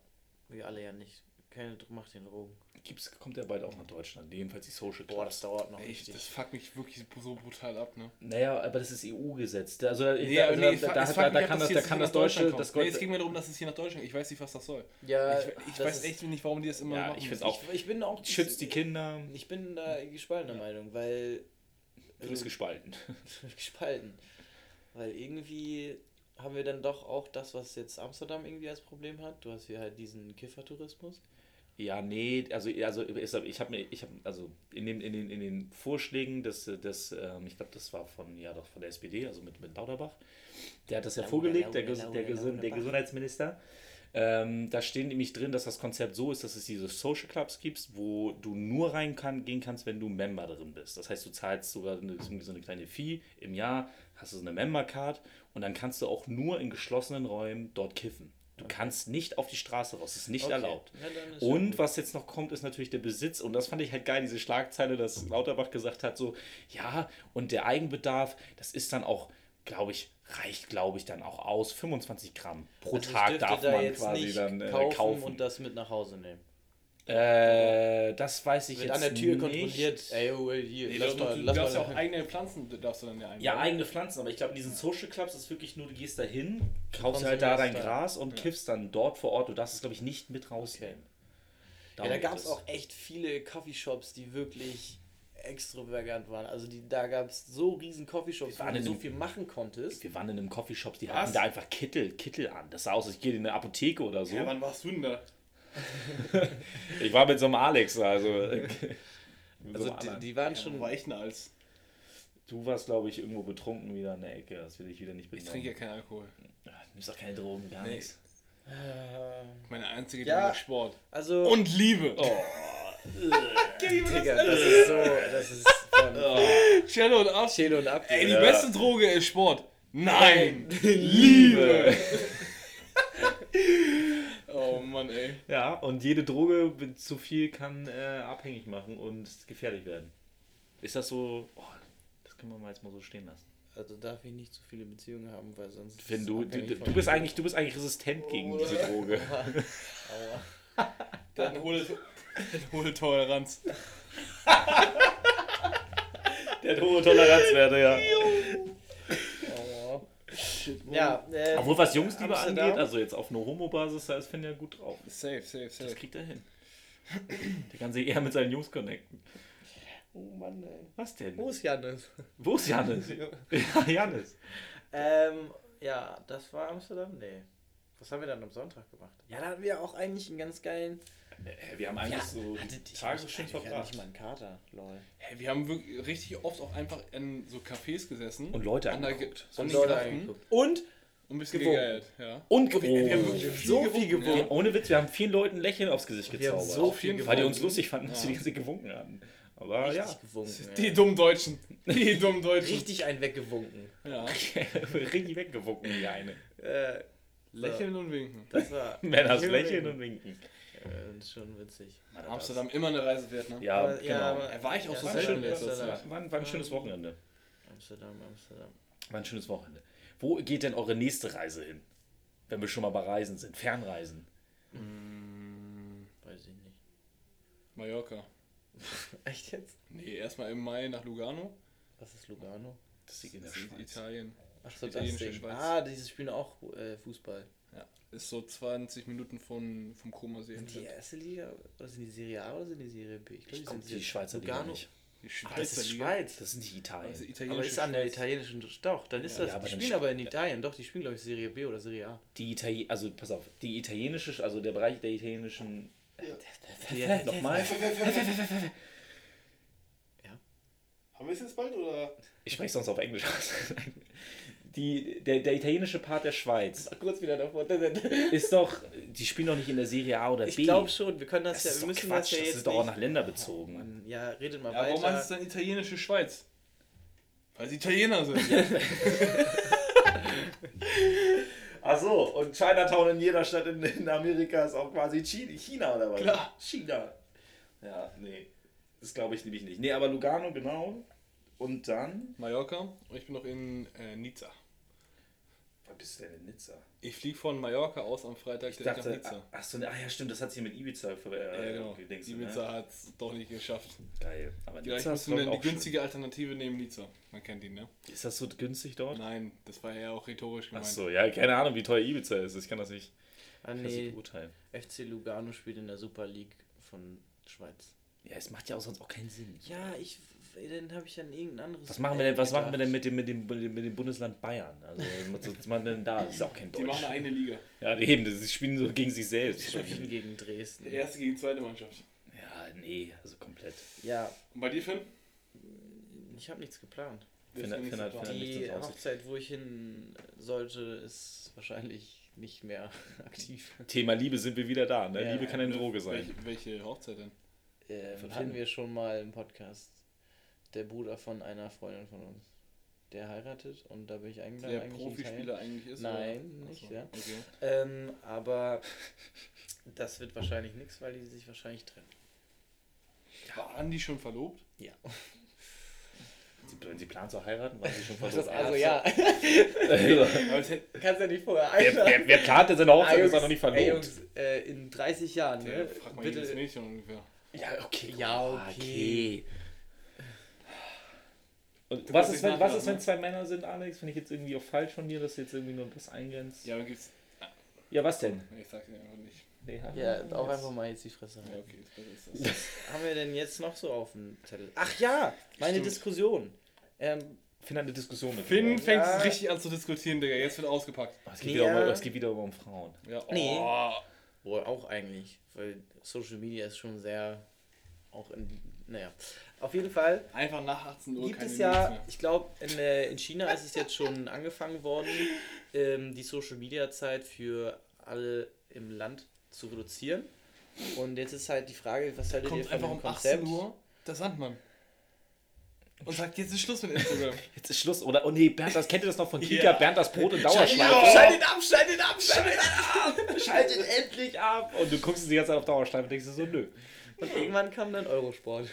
wir alle ja nicht. Keine macht den Drogen. Gibt's, kommt ja bald auch nach Deutschland. Jedenfalls die Social Boah, das dauert noch Ey, richtig. das fuckt mich wirklich so brutal ab, ne? Naja, aber das ist EU-Gesetz. Also, Nee, also aber nee, da, da, da, da kann das, da kann nach das Deutsche, Deutschland das. Nee, es ging mir darum, dass es hier nach Deutschland Ich weiß nicht, was das soll. ja, ich ich das weiß ist- echt nicht, warum die das immer Ja, machen. ich find's auch- Ich, ich bin auch. schützt die Kinder. Ich bin da gespaltener Meinung, weil. Du bist gespalten. gespalten. Weil irgendwie haben wir dann doch auch das, was jetzt Amsterdam irgendwie als Problem hat. Du hast hier halt diesen Kiffertourismus. Ja, nee, also, also ich habe mir, ich habe, also in den, in den, in den Vorschlägen des, des ähm, ich glaube, das war von, ja doch, von der SPD, also mit, mit Lauterbach, der hat das ja Lauder, vorgelegt, der, Lauder, Ges- Lauder, der, Gesund, der. Gesundheitsminister. Ähm, da stehen nämlich drin, dass das Konzept so ist, dass es diese Social Clubs gibt, wo du nur rein kann, gehen kannst, wenn du Member drin bist. Das heißt, du zahlst sogar eine, so eine kleine Fee im Jahr, hast du so eine Member-Card und dann kannst du auch nur in geschlossenen Räumen dort kiffen. Du kannst nicht auf die Straße raus, das ist nicht Okay. erlaubt. Ja, ist Und was jetzt noch kommt, ist natürlich der Besitz. Und das fand ich halt geil, diese Schlagzeile, dass Lauterbach gesagt hat, so, ja, und der Eigenbedarf, das ist dann auch, glaube ich, reicht, glaube ich, dann auch aus. 25 Gramm pro Also Tag darf da man jetzt quasi dann äh, kaufen, kaufen. und das mit nach Hause nehmen. Äh, das weiß ich Wird jetzt an der Tür nicht. kontrolliert. Ey, oh, hier, Nee, lass doch, mal, du lass darfst ja mal. auch eigene Pflanzen, darfst du dann ja einbauen. Ja, eigene Pflanzen, aber ich glaube, in diesen Social Clubs ist wirklich nur, du gehst da hin, kaufst halt da dein da. Gras und kiffst dann dort vor Ort. Du darfst es, glaube ich, nicht mit rausnehmen. Ja, Darum da gab es auch echt viele Coffeeshops, die wirklich extravagant waren. Also die, da gab es so riesen Coffeeshops, wo du so viel machen konntest. Wir waren in einem Coffeeshop, die Was? hatten da einfach Kittel, Kittel an. Das sah aus, als ich gehe in eine Apotheke oder so. Ja, wann warst du denn da? Ich war mit so einem Alex, also. äh, so Also einem die, die waren Ja, schon. ich denn als? du warst, glaube ich, irgendwo betrunken wieder in der Ecke. Das will ich wieder nicht Ich benennen. trinke ja keinen Alkohol. Du nimmst doch keine Drogen, gar Nee. nichts. Meine einzige Ja. Droge ist Sport. also. Und Liebe. Oh. Digga, das ist so. Das ist von Cello und Ab. Chelo und Abdi. Ey, die Ja. beste Droge ist Sport. Nein. Liebe. oh Mann, ey. Ja, und jede Droge mit zu viel kann äh, abhängig machen und gefährlich werden. Ist das so? Oh, das können wir mal jetzt mal so stehen lassen. Also darf ich nicht zu viele Beziehungen haben, weil sonst. Wenn ist du, du, du, bist eigentlich, du bist eigentlich resistent gegen diese Droge. Aua. Dann hohe, hohe Toleranz. Der hat hohe Toleranzwerte, ja. Ja, äh, Obwohl, was Jungsliebe Amsterdam. angeht, also jetzt auf einer Homo-Basis, da ist Finn ja gut drauf. Safe, safe, Das safe. kriegt er hin. Der kann sich eher mit seinen Jungs connecten. Oh Mann, ey. Was denn? Wo ist Janis? Wo ist Janis? ja, Janis. Ähm, ja, das war Amsterdam? Nee. Was haben wir dann am Sonntag gemacht? Ja, da hatten wir auch eigentlich einen ganz geilen. Äh, Wir haben eigentlich so die Tage so schön Ich hatte verbracht. nicht mal einen Kater, lol. Hey, wir haben wirklich richtig oft auch einfach in so Cafés gesessen. Und Leute an der angeguckt. an Und Leute angeguckt. Und und ein bisschen Gewunken. gegeiert. Ja. Und wir, wir haben wirklich so viel gewunken, gewunken. ja. Ohne Witz, wir haben vielen Leuten ein Lächeln aufs Gesicht Wir haben gezaubert. so viel Weil die uns lustig fanden, dass Ja. wir die ganze Zeit gewunken haben. Aber ja, richtig gewunken. Die ja. dummen Deutschen. Die dummen Deutschen. Richtig ein weggewunken. Ja. richtig weggewunken, die eine. Äh, Lächeln und winken. das war. Männers lächeln und winken. Äh, das ist schon witzig. Amsterdam immer eine Reise wert, ne? Ja, Aber- genau. aber- Er war ich auch ja, so war, ein selten. Zeit. war, ein- war ein schönes Wochenende. Amsterdam, Amsterdam. War ein schönes Wochenende. Wo geht denn eure nächste Reise hin? Wenn wir schon mal bei Reisen sind. Fernreisen. Weiß ich nicht. Mallorca. Echt jetzt? Nee, erstmal im Mai nach Lugano. Was ist Lugano? Das liegt in der Das ist Schweiz. Italien. Ach so, das Ding. Schweiz. Ah, diese spielen auch äh, Fußball. Ja. Ist so 20 Minuten von, vom Koma-See Sind die entfernt. erste Liga oder sind die Serie A oder sind die Serie B? Ich, glaub, Ich guck sind die Schweizer Liga Lugano. nicht. Die Ah, das ist Liga. Schweiz. Das sind nicht Italien. Also Aber ist an der italienischen. Doch, dann ist Ja, das. aber die spielen sp- aber in Italien. Doch, die spielen, glaube ich, Serie B oder Serie A. Die Italien, also pass auf, die italienische, also der Bereich der italienischen. Ja. Nochmal. Haben wir es jetzt bald oder? Ich spreche sonst auf Englisch aus. Die, der, der italienische Part der Schweiz Kurz wieder davor. ist doch, die spielen doch nicht in der Serie A oder Ich B. glaube schon, wir können das, das ja, wir müssen Quatsch, das ja das jetzt ist doch auch nach Länder bezogen. Mann, ja, redet mal Ja, warum weiter. meinst du dann italienische Schweiz? Weil sie Italiener sind. Ach so, und Chinatown in jeder Stadt in, in Amerika ist auch quasi Chi- China oder was? Klar. China. Ja, nee. Das glaube ich nämlich nicht. Nee, aber Lugano, genau. Und dann. Mallorca und ich bin noch in äh, Nizza. Wo bist du denn in Nizza? Ich fliege von Mallorca aus am Freitag Ich direkt dachte, nach Nizza. ach so, ne, ah ja, stimmt, das hat sich mit Ibiza ver äh, ja, genau. gedingst, Ibiza Ne? hat es doch nicht geschafft. Geil. Aber glaub eine ich, die auch schön. günstige Alternative neben Nizza. Man kennt ihn, ne? Ist das so günstig dort? Nein, das war ja auch rhetorisch Ach gemeint. so, ja, keine Ahnung, wie teuer Ibiza ist. Ich kann das nicht, Ah, nee, beurteilen. FC Lugano spielt in der Super League von Schweiz. Ja, es macht ja auch sonst auch keinen Sinn. Ja, ich. Dann habe ich an irgendein anderes. Was machen wir denn, was machen wir denn mit dem, mit dem, mit dem, Bundesland Bayern? Also, was machen wir denn da? Das ist auch kein Die Deutsch. machen eine Liga. Ja, eben, sie spielen so gegen sich selbst. Die spielen gegen Dresden. Der erste gegen die zweite Mannschaft. Ja, nee, also komplett. Ja, Und bei dir, Finn? ich habe nichts geplant. Finn Finn hat- Finn hat- nichts Die. Hochzeit, wo ich hin sollte, ist wahrscheinlich nicht mehr aktiv. Thema Liebe sind wir wieder da, ne? Ja. Liebe kann eine Droge sein. Welche, welche Hochzeit denn? Ähm, Von hatten Finn. wir schon mal im Podcast. Der Bruder von einer Freundin von uns. Der heiratet und da bin ich eingeladen. Der eigentlich Profispieler eigentlich ist? Nein, oder? nicht, so, ja. Okay. Ähm, aber das wird wahrscheinlich nichts, weil die sich wahrscheinlich trennen. Waren die schon verlobt? Ja. Sie, wenn sie planen zu heiraten, waren sie schon Das, versucht. also ja, hätte, kannst ja nicht vorher wer, einladen. wer, wer plant denn seine Hochzeit, ist er noch nicht verlobt? Ey, Jungs, äh, in 30 Jahren, ne? fragt mal jedes Bitte. Mädchen ungefähr. ja, okay. Ja, Ah, okay. Und was ist, wenn, was ist, wenn zwei Männer sind, Alex? Finde ich jetzt irgendwie auch falsch von dir, dass du jetzt irgendwie nur das eingrenzt? Ja, dann gibt's. Ja, was denn? Ich sag's dir einfach nicht. Nee, Ja, auch einfach mal jetzt die Fresse Ja, halten. okay, ist besser ist das. Was haben wir denn jetzt noch so auf dem Zettel? Ach ja, meine Stimmt. Diskussion. Ähm, Finn hat eine Diskussion mit Finn fängt Ja. richtig an zu diskutieren, Digga. Jetzt wird ausgepackt. Oh, es, geht Nee, wieder um, es geht wieder um Frauen. Ja, Nee. oh. wohl auch eigentlich, weil Social Media ist schon sehr auch in, naja. Auf jeden Fall Einfach nach 18 Uhr gibt keine es ja, ich glaube, in, äh, in China ist es jetzt schon angefangen worden, ähm, die Social Media Zeit für alle im Land zu reduzieren. Und jetzt ist halt die Frage, was haltet ihr Kommt von einfach dem um Konzept? 18 Uhr der Sandmann. Und sagt, jetzt ist Schluss mit Instagram. Jetzt ist Schluss, oder? Oh nee, Bernd, das kennt ihr das noch von Kika? Ja. Bernd das Brot in Dauerschleife. ab, schaltet ab, schaltet ab, schaltet ab, schaltet endlich ab. Und du guckst es die ganze Zeit auf Dauerschleife und denkst dir so, nö. Und irgendwann kam dann Eurosport.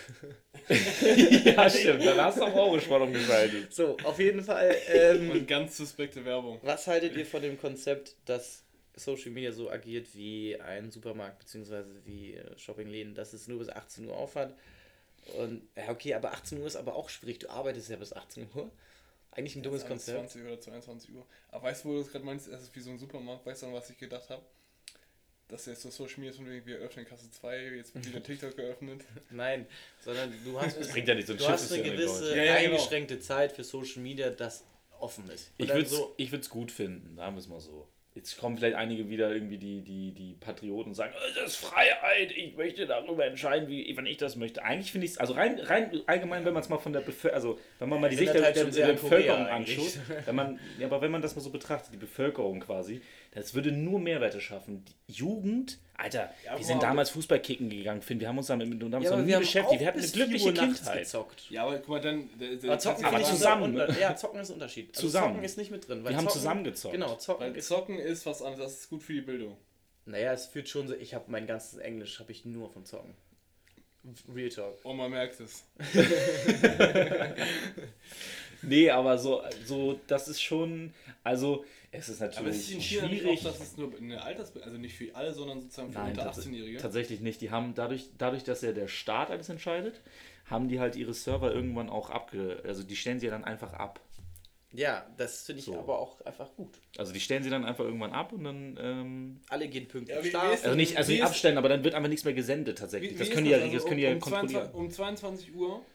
ja, stimmt. Dann hast du auch Eurosport umgeschaltet. So, auf jeden Fall. Ähm, Und ganz suspekte Werbung. Was haltet ihr von dem Konzept, dass Social Media so agiert wie ein Supermarkt bzw. wie äh, Shoppingläden, dass es nur bis 18 Uhr aufhat? Und ja, okay, aber 18 Uhr ist aber auch schwierig. Du arbeitest ja bis 18 Uhr. Eigentlich ein dummes Konzept. 20 oder 22 Uhr. Aber weißt du, wo du das gerade meinst? Es ist wie so ein Supermarkt. Weißt du, an was ich gedacht habe? Dass jetzt so Social Media wegen, wir öffnen Kasse 2, jetzt wird wieder TikTok geöffnet. Nein, sondern du hast, Das bringt ja nicht so ein du hast eine gewisse. Ja, ja, genau. eingeschränkte Zeit für Social Media, das offen ist. Und Ich würde es so, gut finden, sagen wir es mal so. Jetzt kommen vielleicht einige wieder irgendwie die, die, die Patrioten und sagen, "Oh, das ist Freiheit, ich möchte darüber entscheiden, wie, wann ich das möchte. Eigentlich finde ich es, also rein, rein allgemein, wenn man es mal von der Bevölkerung, also wenn man mal die Ich Sicht der, der, der Bevölkerung anschaut, wenn man, ja, aber wenn man das mal so betrachtet, die Bevölkerung quasi, das würde nur Mehrwerte schaffen. Die Jugend, Alter, Ja, wir sind damals Fußball kicken gegangen, Finn, wir haben uns damit, uns ja, nie wir haben beschäftigt, wir hatten eine glückliche 4 Uhr nachts Kindheit. gezockt. Ja, aber guck mal, dann. Aber zocken, Aber zusammen, ist ein ne? Unter- Ja, zocken ist ein Unterschied. Also Zusammen. Zocken ist nicht mit drin. weil Wir haben zocken, zusammengezockt. Genau, zocken Weil ist Zocken ist was anderes, das ist gut für die Bildung. Naja, es führt schon so, ich habe mein ganzes Englisch habe ich nur von Zocken. Real Talk. Und man merkt es. Nee, aber so, so, das ist schon, also, es ist Aber es natürlich ist in China nicht schwierig. auch, dass es nur eine Altersbildung, also nicht für alle, sondern sozusagen für Nein, unter tats 18-Jährige. tatsächlich nicht. Die haben dadurch, dadurch, dass ja der Staat alles entscheidet, haben die halt ihre Server irgendwann auch abge, also die stellen sie ja dann einfach ab. Ja, das finde ich So. aber auch einfach gut. Also die stellen sie dann einfach irgendwann ab und dann, ähm, Alle gehen pünktlich Ja, wie- wie also nicht, also nicht abstellen, aber dann wird einfach nichts mehr gesendet tatsächlich. Wie- das wie können die ja, Also das können die ja um, um, kontrollieren. 22, um 22 Uhr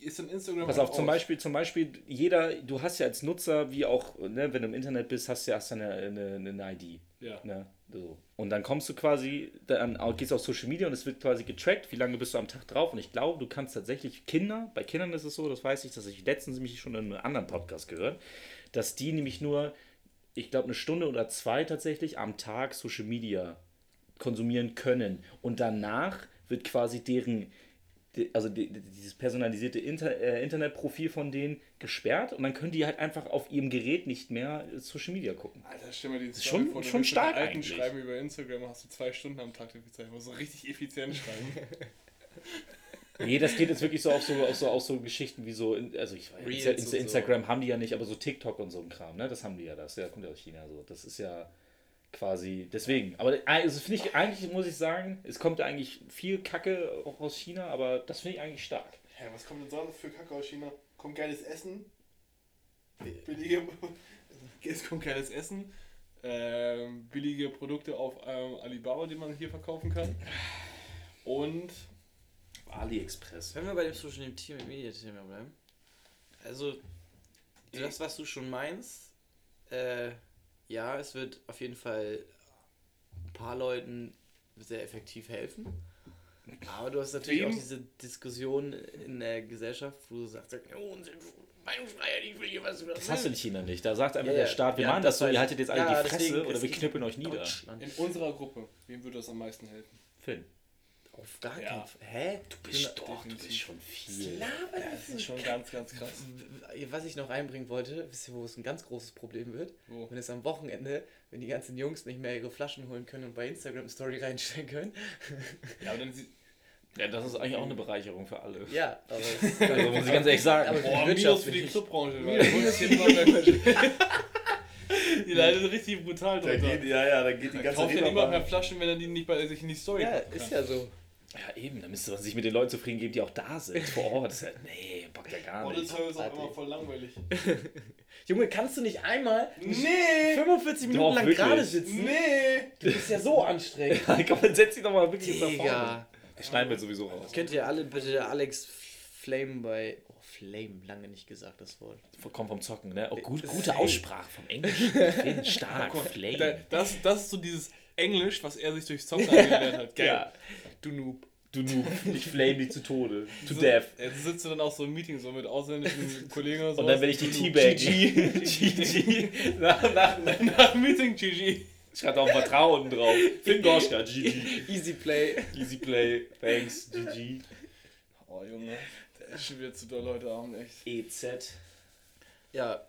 ist dann Instagram Pass auf, einfach zum. Beispiel, zum Beispiel, jeder, du hast ja als Nutzer, wie auch, ne, wenn du im Internet bist, hast du ja eine, eine, eine ID. Ja. Ne? So. Und dann kommst du quasi, dann gehst du auf Social Media und es wird quasi getrackt, wie lange bist du am Tag drauf. Und ich glaube, du kannst tatsächlich Kinder, bei Kindern ist es so, das weiß ich, dass ich letztens nämlich schon in einem anderen Podcast gehört, dass die nämlich nur, ich glaube, eine Stunde oder zwei tatsächlich am Tag Social Media konsumieren können. Und danach wird quasi deren, also die, die- dieses personalisierte Inter, äh, Internetprofil von denen gesperrt und dann können die halt einfach auf ihrem Gerät nicht mehr äh, Social Media gucken. Alter, stell mir die ist schon- vor, du schon stark Alten eigentlich. schreiben über Instagram, hast du zwei Stunden am Tag die Zeit, musst du richtig effizient schreiben. Nee, das geht jetzt wirklich so auf so, auf so, auf so Geschichten wie so, also ich weiß, Insta, Insta, so. Instagram haben die ja nicht, aber so TikTok und so ein Kram, ne? Das haben die ja, das ja, kommt ja aus China so. Das ist ja quasi deswegen. Aber also finde ich, eigentlich muss ich sagen, es kommt ja eigentlich viel Kacke auch aus China, aber das finde ich eigentlich stark. Ja, was kommt denn sonst für Kacke aus China? Kommt geiles Essen. Billige. Es kommt geiles Essen. Ähm, billige Produkte auf ähm, Alibaba, die man hier verkaufen kann. Und AliExpress. Wenn wir bei dem Social Media Thema bleiben. Also, das, was du schon meinst, äh, ja, es wird auf jeden Fall ein paar Leuten sehr effektiv helfen. Aber du hast natürlich Wem? auch diese Diskussion in der Gesellschaft, wo du sagst, oh, Meinungsfreiheit, ich will hier was über Das hast du in China nicht. Da sagt einfach Ja, der. Staat, wir Ja, machen das das so, ihr haltet jetzt alle Ja, die Fresse deswegen, oder wir knüppeln euch nieder. In unserer Gruppe, wem würde das am meisten helfen? Finn, Auf gar Ja. keinen Fall. Hä? du bist Na, doch, du bist schon viel. Das ist schon ganz, ganz krass. Was ich noch einbringen wollte, wisst ihr, wo es ein ganz großes Problem wird? Wo? Wenn es am Wochenende, wenn die ganzen Jungs nicht mehr ihre Flaschen holen können und bei Instagram Story reinstellen können. Ja, aber dann sie. Ja, das ist eigentlich auch eine Bereicherung für alle. Ja, aber es Also muss ich ganz ehrlich sagen. Aber- Boah, Minus für die. Clubbranche. da Die leidet richtig brutal drunter. ja, ja, da geht die Da kauft ja niemand mehr Flaschen, wenn er die nicht bei sich in die Story ja, ist ja so. Ja, eben, da müsste man sich mit den Leuten zufrieden geben, die auch da sind. Vor Ort. Das ist ja, nee, bockt ja gar Oh, das nicht. ist auch immer voll langweilig. Junge, kannst du nicht einmal Nee! 45 Minuten Doch, lang wirklich. gerade sitzen? Nee! Du bist ja so anstrengend. Komm, dann setz dich doch mal wirklich nach vorne. Digga. Das schneiden wir sowieso raus. Könnt ihr alle bitte Alex Flame bei. Oh, Flame, lange nicht gesagt, das Wort. Kommt vom Zocken, ne? Oh, gut, Das gute Aussprache vom Englischen. Ich stark. Da, Flame. das, das ist so dieses Englisch, was er sich durchs Zocken angelernt hat. Geil. Ja. Du Noob. Du Noob. Ich flame dich zu Tode. To death. Jetzt sitzt du dann auch so im Meeting so mit ausländischen Kollegen oder so. Und dann werde ich die Teabag. GG. GG. Nach, nach, nach. Meeting GG. Schreibt auch Vertrauen drauf. Finn Gorschka. GG. Easy Play. Easy Play. Thanks. GG. Oh Junge, der ist schon wieder zu doll heute Abend, echt. EZ. Ja.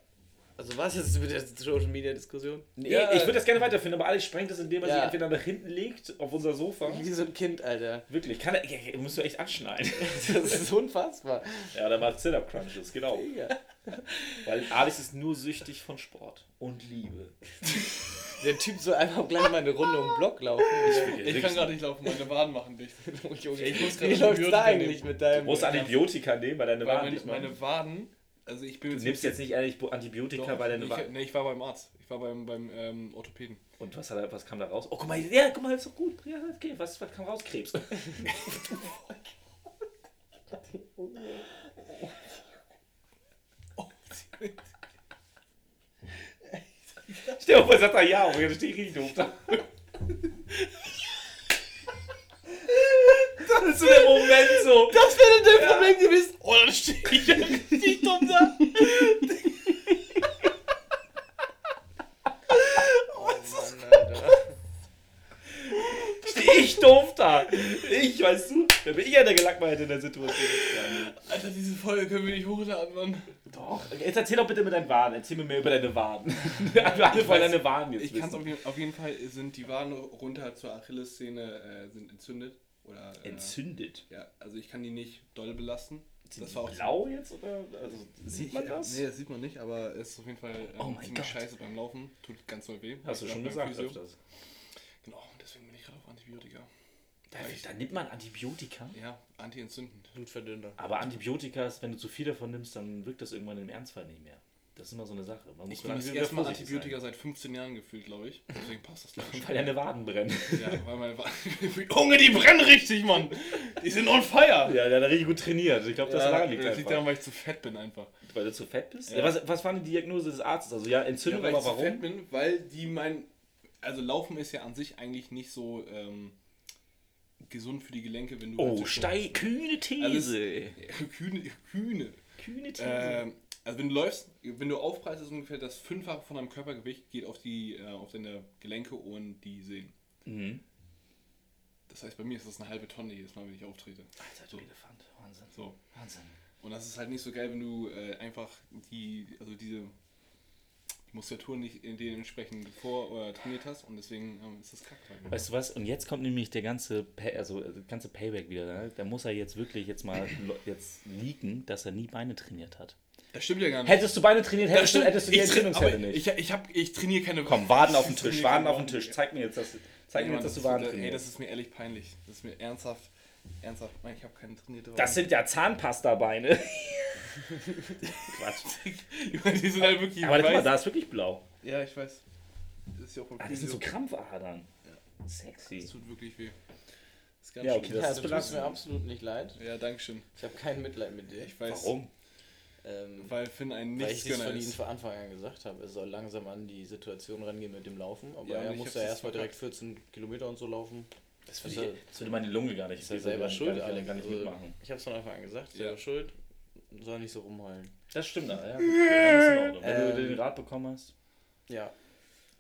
Also was jetzt mit der Social Media Diskussion? Nee, Ja. ich würde das gerne weiterfinden, aber Alex sprengt das, indem er Ja. sich entweder nach hinten legt, auf unser Sofa. Wie so ein Kind, Alter. Wirklich, kann er, ja, ja, musst du echt anschneiden. Das ist unfassbar. ja, der macht Sit-Up-Crunches, genau. Digga. Weil Alex ist nur süchtig von Sport und Liebe. Der Typ soll einfach gleich mal eine Runde um den Block laufen. Ich kann gerade nicht laufen, meine Waden machen dicht. Junge, Ich muss Wie gerade läuft's da Antibiotika eigentlich nehmen. mit Du deinem... musst Antibiotika nehmen, weil deine Weil Waden meine, nicht machen. meine Waden, also ich bin Du nimmst jetzt nicht ehrlich Antibiotika, Doch, weil deine ich, nee, ich war beim Arzt. Ich war beim, beim ähm, Orthopäden. Und was, hat was kam da raus? Oh, guck mal, ja, guck mal, ist doch gut. Ja, okay, was, was kam raus? Krebs. Stell dir vor, sagt er ja, aber jetzt stehe ich richtig doof da. Das ist so der Moment so. Das wäre dein Problem gewesen. Oh, dann stehe ich ja richtig dumm da. Oh ich doof da. Ich, weißt du, da bin ich ja der Gelackmeierte in der Situation. Alter, diese Folge können wir nicht hochladen, Mann. Doch. Jetzt erzähl doch bitte mit deinen Waden. Erzähl mir mehr über deine Waden. Alle wollen deine Waden jetzt Ich kann es auf, jeden- auf jeden Fall, sind die Waden runter zur Achillessehne äh, sind entzündet. Oder, äh, Entzündet. Ja, also ich kann die nicht doll belasten. Sind Das war auch blau jetzt? Oder? Also, sieht man das? Nee, das sieht man nicht, aber es ist auf jeden Fall ähm, Oh mein ziemlich Gott. scheiße beim Laufen. Tut ganz doll weh. Hast du schon gesagt öfters. Genau, deswegen bin ich gerade auf Antibiotika. Da, da nimmt man Antibiotika. Ja, antientzündend. Blutverdünner. Aber Antibiotika, ist, wenn du zu viel davon nimmst, dann wirkt das irgendwann im Ernstfall nicht mehr. Das ist immer so eine Sache. Man Ich nehme das erste Mal Antibiotika seit 15 Jahren gefühlt, glaube ich. Deswegen passt das glaube ich. sein. Weil deine Waden brennen. Ja, weil meine Waden. Junge, die brennen richtig, Mann! Die sind on fire! Ja, der hat richtig gut trainiert. Ich glaube, das Ja, daran liegt das liegt daran, weil ich zu fett bin einfach. Weil du zu fett bist? Ja. Ja. was, was war die Diagnose des Arztes? Also ja, Entzündung, weil aber ich zu fett bin, weil die mein. Also Laufen ist ja an sich eigentlich nicht so ähm, gesund für die Gelenke, wenn du. Oh, steil, kühne Also These. bist. Kühne. Kühne. kühne These. Ähm, also wenn du läufst, wenn du aufpreist, ungefähr das Fünffache von deinem Körpergewicht geht auf die, äh, auf deine Gelenke und die Sehnen. mhm. Das heißt, bei mir ist das eine halbe Tonne jedes Mal, wenn ich auftrete. Alter, du Elefant. Wahnsinn. So. Wahnsinn. Und das ist halt nicht so geil, wenn du äh, einfach die, also diese die Muskulatur nicht in dementsprechend vor oder trainiert hast und deswegen ähm, ist das kacke. Weißt du was? Und jetzt kommt nämlich der ganze, Pay also äh, das ganze Payback wieder. Ne? Da muss er jetzt wirklich jetzt mal jetzt leaken, dass er nie Beine trainiert hat. Das stimmt ja gar nicht. Hättest du Beine trainiert, hättest, du, hättest du die Entzündungsherde nicht. ich, ich, hab, ich trainiere keine Komm, Waden auf den Tisch, Waden auf den Tisch. Waden. Zeig mir jetzt, dass, zeig mir Mann, jetzt, dass du das Waden tut- Ey, trainierst. das ist mir ehrlich peinlich. Das ist mir ernsthaft, ernsthaft. Mann, Ich habe keine trainierte Das sind ja Zahnpasta-Beine. Quatsch. Die sind halt wirklich Aber guck mal, da ist wirklich blau. Ja, ich weiß. Das ist ja auch voll Ah, das sind so Krampfadern. Sexy. Das tut wirklich weh. Das ist ganz Ja, okay, das Ja, ist du tust belastend. mir absolut nicht leid. Ja, danke schön. Ich habe kein Mitleid mit dir. Ich weiß. Warum? Ähm, Weil Finn ein weil ich das von Ihnen ist. von Anfang an gesagt habe. Er soll langsam an die Situation rangehen mit dem Laufen. Aber Ja, er ich muss ja erstmal direkt verkackt. 14 Kilometer und so laufen. Das ist würde, er- das würde meine Lunge gar nicht. Ist er das selber gar schuld, nicht, Alex. gar nicht Also, mitmachen. ich habe es von Anfang an gesagt. Ja. Selber schuld. Soll nicht so rumheulen. Das stimmt, ja. ja, gut. Wenn du Ähm, den Rat bekommen hast. Ja.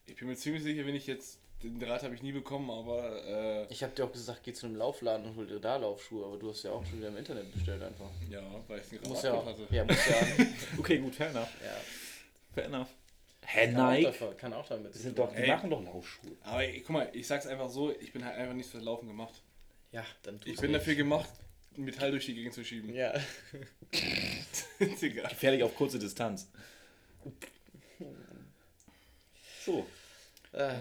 Ich bin mir ziemlich sicher, wenn ich jetzt. Den Rat habe ich nie bekommen, aber. Äh, Ich habe dir auch gesagt, geh zu einem Laufladen und hol dir da Laufschuhe. Aber du hast ja auch schon wieder im Internet bestellt einfach. ja, weil ich einen ja auch. hatte. Ja, muss ja. Okay, gut, fair enough. ja. Fair enough. Hä, Kann, auch Nike? davon, kann auch damit. Die, zu sind doch, die. Ey. machen doch Laufschuhe. Aber ey, guck mal, ich sag's einfach so, ich bin halt einfach nicht fürs Laufen gemacht. Ja, dann tu Ich bin dafür gemacht, Metall durch die Gegend zu schieben. Ja. Digga. Gefährlich auf kurze Distanz. So. Äh,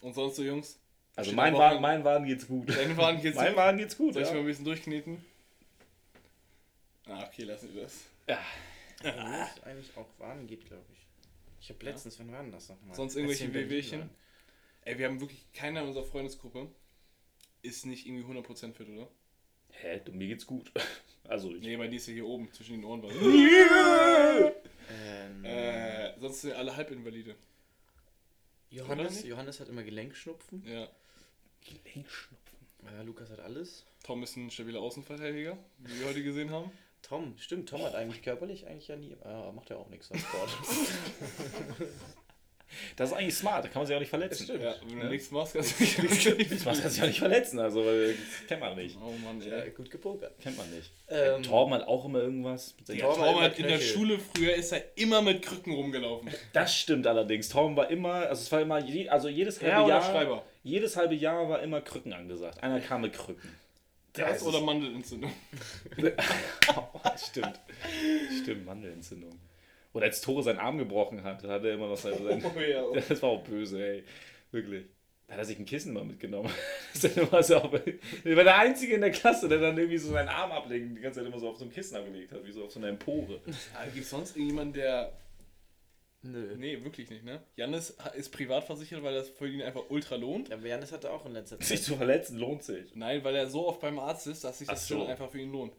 Und sonst so, Jungs? Also mein Wagen, mein Wagen geht's gut. Deine Wagen geht's mein gut? Wagen geht's gut. Soll ich mal Ja. ein bisschen durchkneten? Ah, okay, lassen wir das. Ja, eigentlich auch Waren geht, glaube ich. Ich habe letztens, wann war denn das nochmal? Sonst irgendwelche Wehwehchen? Ey, wir haben wirklich, keiner in unserer Freundesgruppe ist nicht irgendwie 100% fit, oder? Hä, du, mir geht's gut. Also ich. Nee, bei dir ist ja hier oben zwischen den Ohren was. Ähm, äh, sonst sind alle Halbinvalide. Johannes? Johannes hat immer Gelenkschnupfen. Ja. Gelenkschnupfen. Ja, Lukas hat alles. Tom ist ein stabiler Außenverteidiger, wie wir heute gesehen haben. Tom, stimmt, Tom hat eigentlich körperlich eigentlich ja nie. Ah, macht ja auch nichts am Sport. Das ist eigentlich smart, da kann man sich auch nicht verletzen. stimmt. Ja, wenn du Ja. nichts machst, kannst du dich nichts Das kann sich auch nicht verletzen, also weil, das kennt man nicht. Oh Mann, ja, gut gepokert. Kennt man nicht. Ähm, Torben hat auch immer irgendwas. mit Ja, Torben immer hat in der. Schule früher ist er immer mit Krücken rumgelaufen. Das stimmt allerdings. Torben war immer, also es war immer, je, also jedes halbe Jahr, Schreiber? jedes halbe Jahr war immer Krücken angesagt. Einer kam mit Krücken. Das oder Mandelentzündung. stimmt. Stimmt, Mandelentzündung. Oder als Tore seinen Arm gebrochen hat, hat er immer noch sein. sein Oh ja. das war auch böse, ey. Wirklich. Da hat er sich ein Kissen mal mitgenommen. Das ist dann immer so auf, er war der Einzige in der Klasse, der dann irgendwie so seinen Arm ablegen, die ganze Zeit immer so auf so ein Kissen abgelegt hat, wie so auf so eine Empore. Gibt es sonst irgendjemanden, der. Nö. Nee, wirklich nicht, ne? Jannis ha- ist privat versichert, weil das für ihn einfach ultra lohnt. Ja, aber Janis hatte auch in letzter Sich Zeit. zu verletzen lohnt sich. Nein, weil er so oft beim Arzt ist, dass sich das so. schon einfach für ihn lohnt.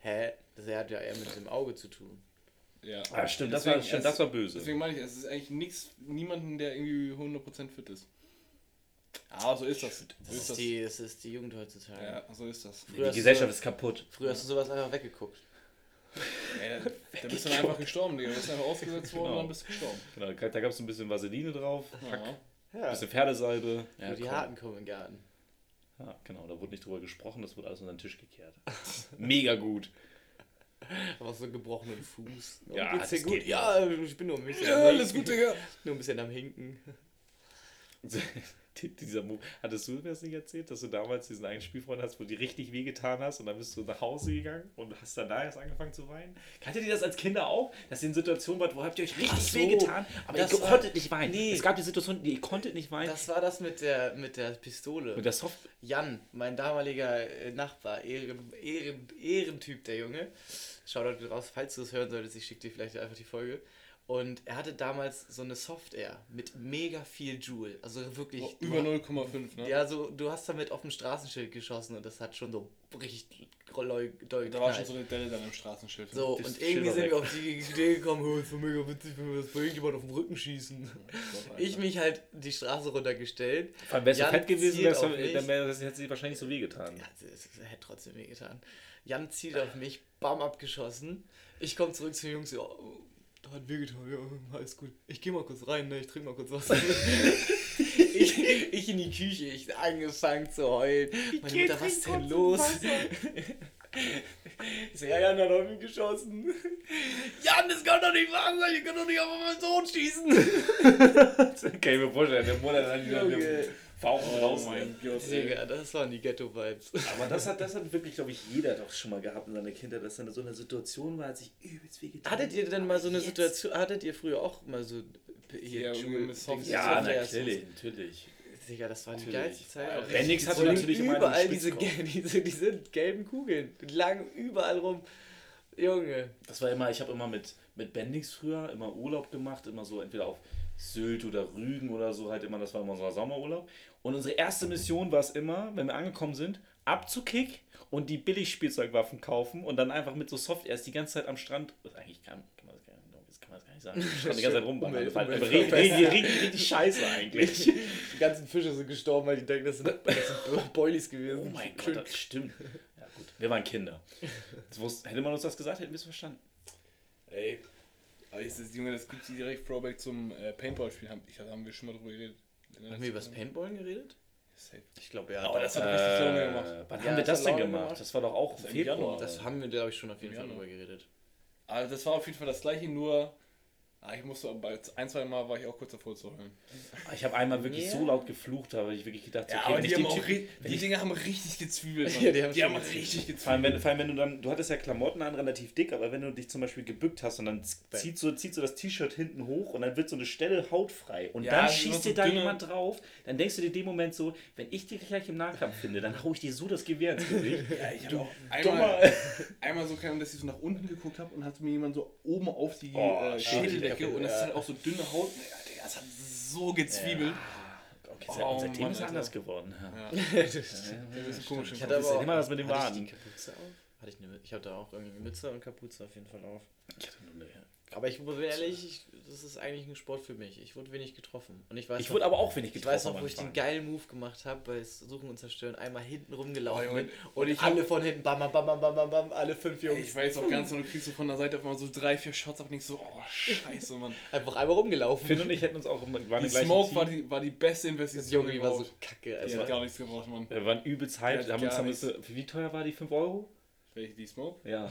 Hä? Das hat ja eher mit dem Auge zu tun. Ja, Ah, stimmt, das Deswegen- war, stimmt, es- das war böse. Deswegen meine ich, es ist eigentlich nichts, niemanden, der irgendwie 100% fit ist. Ah, so ist das. So Das ist ist, das. die, das ist die Jugend heutzutage. Ja, so ist das. Früher Die du Gesellschaft so- ist kaputt. Früher hast du sowas einfach weggeguckt. Ey, da, da bist du dann einfach gestorben, Digga. Du bist einfach ausgesetzt worden Genau. und dann bist du gestorben. Genau, da gab es ein bisschen Vaseline drauf, Hack, Ja. ein Ja. bisschen Pferdesalbe. Ja, Nur die komm. Harten kommen im Garten. ja, genau, da wurde nicht drüber gesprochen, das wurde alles unter den Tisch gekehrt. Mega gut. Aber so einen gebrochenen Fuß. Ja, geht's dir gut? geht Ja, ich bin nur ein bisschen Ja, alles gut, Digga. Nur ein bisschen am Hinken. Die- Dieser Move. Hattest du mir das nicht erzählt, dass du damals diesen einen Spielfreund hast, wo du dir richtig wehgetan hast und dann bist du nach Hause gegangen und hast dann da erst angefangen zu weinen? Kanntet ihr das als Kinder auch? Dass ihr in Situationen wart, wo habt ihr euch richtig so, wehgetan, aber ihr konntet nicht weinen. Nee. Es gab die Situation, ihr konntet nicht weinen. Das war das mit der, mit der Pistole. mit der Soft Jan, mein damaliger äh, Nachbar, Ehren, Ehren, Ehrentyp, der Junge. Shoutout raus, falls du es hören solltest, ich schicke dir vielleicht einfach die Folge. Und er hatte damals so eine Soft Air mit mega viel Joule. Also wirklich. Oh, über ha- 0,5, ne? Ja, so, du hast damit auf dem Straßenschild geschossen und das hat schon so richtig doll Da war schon so eine Delle dann im Straßenschild. So, und irgendwie sind weg. wir auf die Idee gekommen, oh, ist so mega witzig, wenn wir das bei irgendjemand auf den Rücken schießen. Ich mich halt die Straße runtergestellt. Vor allem Jan fett gewesen, mich. dann wär, das hätte sie wahrscheinlich so wehgetan. Ja, das, das hätte trotzdem wehgetan. Jan zielt auf mich, bam, abgeschossen. Ich komme zurück zu den Jungs, ja, oh, hat wehgetan, ja, alles gut. Ich gehe mal kurz rein, ne, ich trinke mal kurz Wasser. ich, ich in die Küche, ich angefangen zu heulen. Meine Mutter, was ist denn los? Ich so, ja, Jan hat auf mich geschossen. Jan, das kann doch nicht wahr sein, ich kann doch nicht auf meinen Sohn schießen. Kann ich mir vorstellen, der Mutter dann wieder Junge. Mit dem Fauchen raus. mein Gott, ey. Digga, das waren die Ghetto-Vibes. Aber das hat, das hat wirklich, glaube ich, jeder doch schon mal gehabt in seiner Kindheit, dass dann so eine Situation war, als sich übelst wehgetan Hattet ihr denn mal so eine Jetzt. Situation, hattet ihr früher auch mal so Ja, Soft- Ja, Softwares? natürlich, natürlich. Digga, das war die Natürlich. geilste Zeit. Ja, Bendix hatte natürlich immer überall diese, diese, diese gelben Kugeln. Die lagen überall rum. Junge. Das war immer, ich habe immer mit, mit Bendix früher immer Urlaub gemacht, immer so entweder auf Sylt oder Rügen oder so, halt immer, das war immer unser Sommerurlaub. Und unsere erste Mission war es immer, wenn wir angekommen sind, ab zu Kick und die Billigspielzeugwaffen kaufen und dann einfach mit so Soft erst die ganze Zeit am Strand, das eigentlich kann, kann man das gar nicht, kann man das gar nicht sagen, am Strand die ganze Zeit. Umwelt- Das war richtig, scheiße eigentlich. Die ganzen Fische sind gestorben, weil die denken, das sind, das sind Boilies gewesen. Oh mein Gott, das stimmt. Ja gut, wir waren Kinder. Wusste, hätte man uns das gesagt, hätten wir es verstanden. Ey. Aber ist das, Junge, das gibt direkt Throwback zum äh, Paintball-Spiel. Haben, ich, da haben wir schon mal drüber geredet. Haben wir über das Paintballen geredet? Safe. Ich glaube ja. Aber das hat richtig Laune gemacht. Äh, Wann Ja, haben wir das das denn gemacht? gemacht. Das war doch auch im im Februar. Januar. Das haben wir, glaube ich, schon auf jeden Fall drüber geredet. Also das war auf jeden Fall das gleiche, nur Ah, ich musste, bei ein, zwei Mal war ich auch kurz davor zu heulen. Ich habe einmal wirklich Ja. so laut geflucht, habe ich wirklich gedacht, so, Ja, okay, aber die, haben auch, die ich, Dinger haben richtig gezwiebelt. Ja, die haben schon richtig gezwiebelt. vor allem, wenn, vor allem, wenn du dann, du hattest ja Klamotten an, relativ dick, aber wenn du dich zum Beispiel gebückt hast und dann zieht so, zieht so das T-Shirt hinten hoch und dann wird so eine Stelle hautfrei und Ja, dann schießt so dir da dünne- jemand drauf, dann denkst du dir in dem Moment so, wenn ich dich gleich im Nahkampf finde, dann hau ich dir so das Gewehr ins Gesicht. Ja, ich habe auch einmal, einmal so dass ich so nach unten geguckt habe und hatte mir jemand so oben auf die Oh, äh, shit. Schädeldecke und das ist Ja. halt auch so dünne Haut. Ja, Digga, das hat so gezwiebelt. Okay, Oh, unser Team Mann, ist Alter. anders geworden. Ja. Ja. Ja. Ein bisschen komisch. Ich hatte aber auch, immer das mit dem hatte ich Waden? die Kapuze auf? Hatte ich, eine, ich hatte auch irgendwie Mütze und Kapuze auf jeden Fall auf. Ich hatte nur eine- Aber ich bin ehrlich, ich, das ist eigentlich ein Sport für mich. Ich wurde wenig getroffen. Und ich weiß Ich noch- wurde aber auch wenig Ich getroffen. weiß noch, wo ich den geilen Move gemacht habe bei Suchen und Zerstören. Einmal hinten rumgelaufen Oh, Junge. bin und ich alle von hinten, bam, bam, bam, bam, bam, bam, bam, alle fünf Jungs. Ich weiß auch ganz genau, du kriegst so von der Seite auf einmal so drei, vier Shots und denkst so, oh scheiße, Mann. Einfach einmal rumgelaufen. Finn und ich hätten uns auch immer, waren Die Smoke Team. war die, war die beste Das Investition Junge die war so kacke. Die Also hat gar nichts gebraucht, Mann. Wir waren übelst hyped. haben uns wie teuer war die? 5 Euro? Welche, die Smoke? Ja.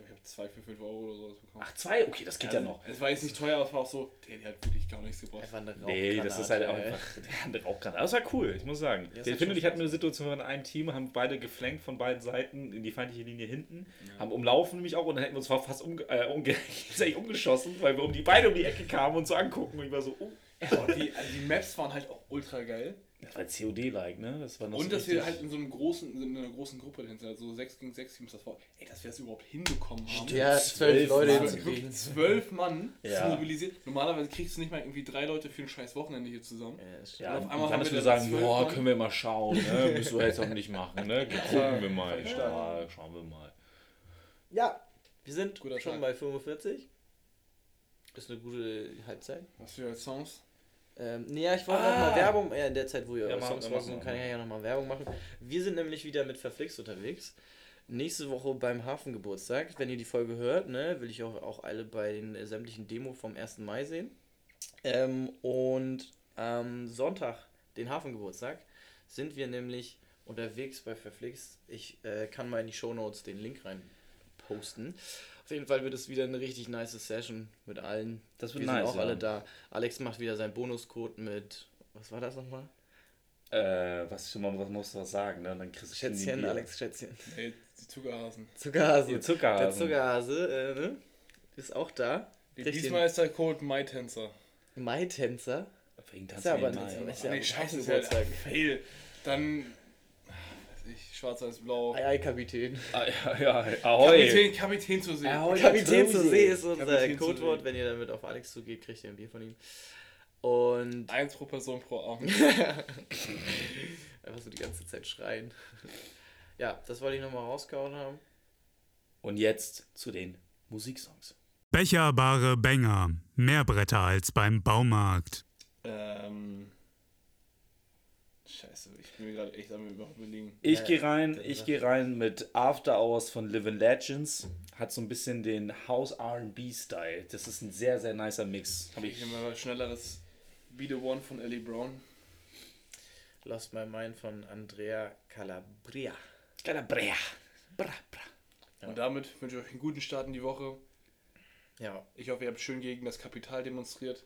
Ich habe hab zwei für 5 Euro oder sowas bekommen. Ach, zwei? Okay, das geht ja Also, noch. Es war jetzt nicht teuer, aber es war auch so, der, die hat wirklich gar nichts gebraucht. einfach eine Nee, das ist halt auch einfach eine Rauchgranate. Das war cool, ich muss sagen. Ja, Der schon und ich hatten Spaß. eine Situation, wir waren in einem Team, haben beide geflankt von beiden Seiten in die feindliche Linie hinten, haben umlaufen nämlich auch und dann hätten wir uns fast umge äh, umge umgeschossen, weil wir um die beide um die Ecke kamen und so angucken und ich war so, oh. Ja, die, also die Maps waren halt auch ultra geil. Das war COD-like, ne? Das war noch Und so dass wir halt in so einem großen, in einer großen Gruppe dahinter, also 6 gegen 6 Teams, das war, ey, dass wir das überhaupt hinbekommen haben. Ja, zwölf Leute hinzukriegen. zwölf Mann Ja. zu mobilisieren. Normalerweise kriegst du nicht mal irgendwie drei Leute für ein scheiß Wochenende hier zusammen. Ja, auf und einmal wir dann sagen, boah, Mann. können wir mal schauen, ne? Müssen wir jetzt auch nicht machen, ne? Gucken wir mal. Ja, schauen wir mal. Ja, wir sind Guter schon Tag. bei 45. Ist eine gute Halbzeit. Was für Songs? Ähm, nee, ja, ich wollte Ah. noch mal Werbung, ja, in der Zeit, wo ihr Ja, eure machen Songs machen kann ich ja noch mal Werbung machen. Wir sind nämlich wieder mit Verflixt unterwegs. Nächste Woche beim Hafengeburtstag. Wenn ihr die Folge hört, ne, will ich auch, auch alle bei den äh, sämtlichen Demo vom 1. Mai sehen. Ähm, und am Sonntag, den Hafengeburtstag, sind wir nämlich unterwegs bei Verflixt. Ich äh, kann mal in die Shownotes den Link rein posten. Auf jeden Fall wird es wieder eine richtig nice Session mit allen. Das Wir wird sind nice. auch ja. alle da. Alex macht wieder seinen Bonuscode mit. Was war das nochmal? Äh, was, man was musst du was sagen, ne? Und dann kriegst du schon die Schätzchen. Alex Schätzchen. Ey, die Zuckerhasen. Zuckerhase. Die Zuckerhasen. Der Zuckerhase, äh, ne? Ist auch da. Kriegt Diesmal ist der Code MyTänzer. den Mai-Tänzer. Wegen Ist tanzen ja wir aber nicht. Mai. Ist ja nee, scheiße, ist halt. Fail. Dann, schwarz-weiß-blau. Ei, ei, Kapitän. Ah, ja, ja, ahoi. Kapitän, Kapitän zu sehen. Ahoi. Kapitän zur zur See. See ist unser zur Codewort. See. Wenn ihr damit auf Alex zugeht, kriegt ihr ein Bier von ihm. Und Eins pro Person pro Abend. einfach so die ganze Zeit schreien. Ja, das wollte ich nochmal rausgehauen haben. Und jetzt zu den Musiksongs. Becherbare Bänger. Mehr Bretter als beim Baumarkt. ähm. Scheiße, ich bin mir gerade echt am überlegen. Ich Ja, gehe rein, ich gehe rein mit After Hours von Living Legends. Hat so ein bisschen den House R&B Style. Das ist ein sehr sehr nicer Mix. Hab Ich nehme mal schnelleres Be the One von Ellie Brown. Lost My Mind von Andrea Calabria. Calabria. Bra, bra. Ja. Und damit wünsche ich euch einen guten Start in die Woche. Ja, Ich hoffe, ihr habt schön gegen das Kapital demonstriert.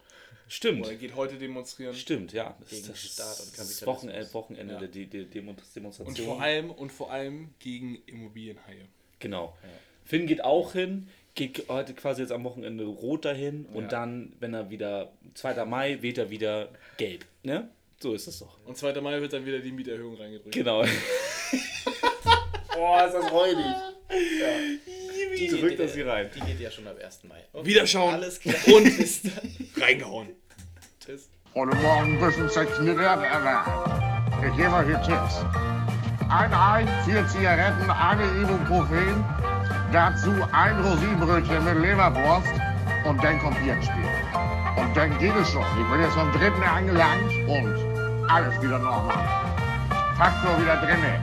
Stimmt. Oder geht heute demonstrieren. Stimmt, ja. Das, Gegen das ist Staat und das Kapitalismus. Wochenende, Wochenende Ja. der die, die Demo Und Demonstration. vor allem und vor allem gegen Immobilienhaie. Genau. Finn geht auch hin, geht heute quasi jetzt am Wochenende rot dahin und Ja. dann, wenn er wieder, 2. Mai, weht er wieder gelb. Ne? So ist es doch. Und 2. Mai wird dann wieder die Mieterhöhung reingedrückt. Genau. Boah, ist das räudig. die drückt geht, das hier rein. Die geht ja schon ab 1. Mai. Okay, Wiederschauen. Alles klar. Und- bis dann. Reingehauen. Tschüss. Heute Morgen müssen sich eine Werte erwerben. Ich gebe euch hier Tipps. Ein Ei, vier Zigaretten, eine Ibuprofen, dazu ein Rosinenbrötchen mit Leberwurst und dann kommt Bierspiel. Und dann geht es schon. Ich bin jetzt vom dritten angelangt und alles wieder normal. Faktor wieder drinne.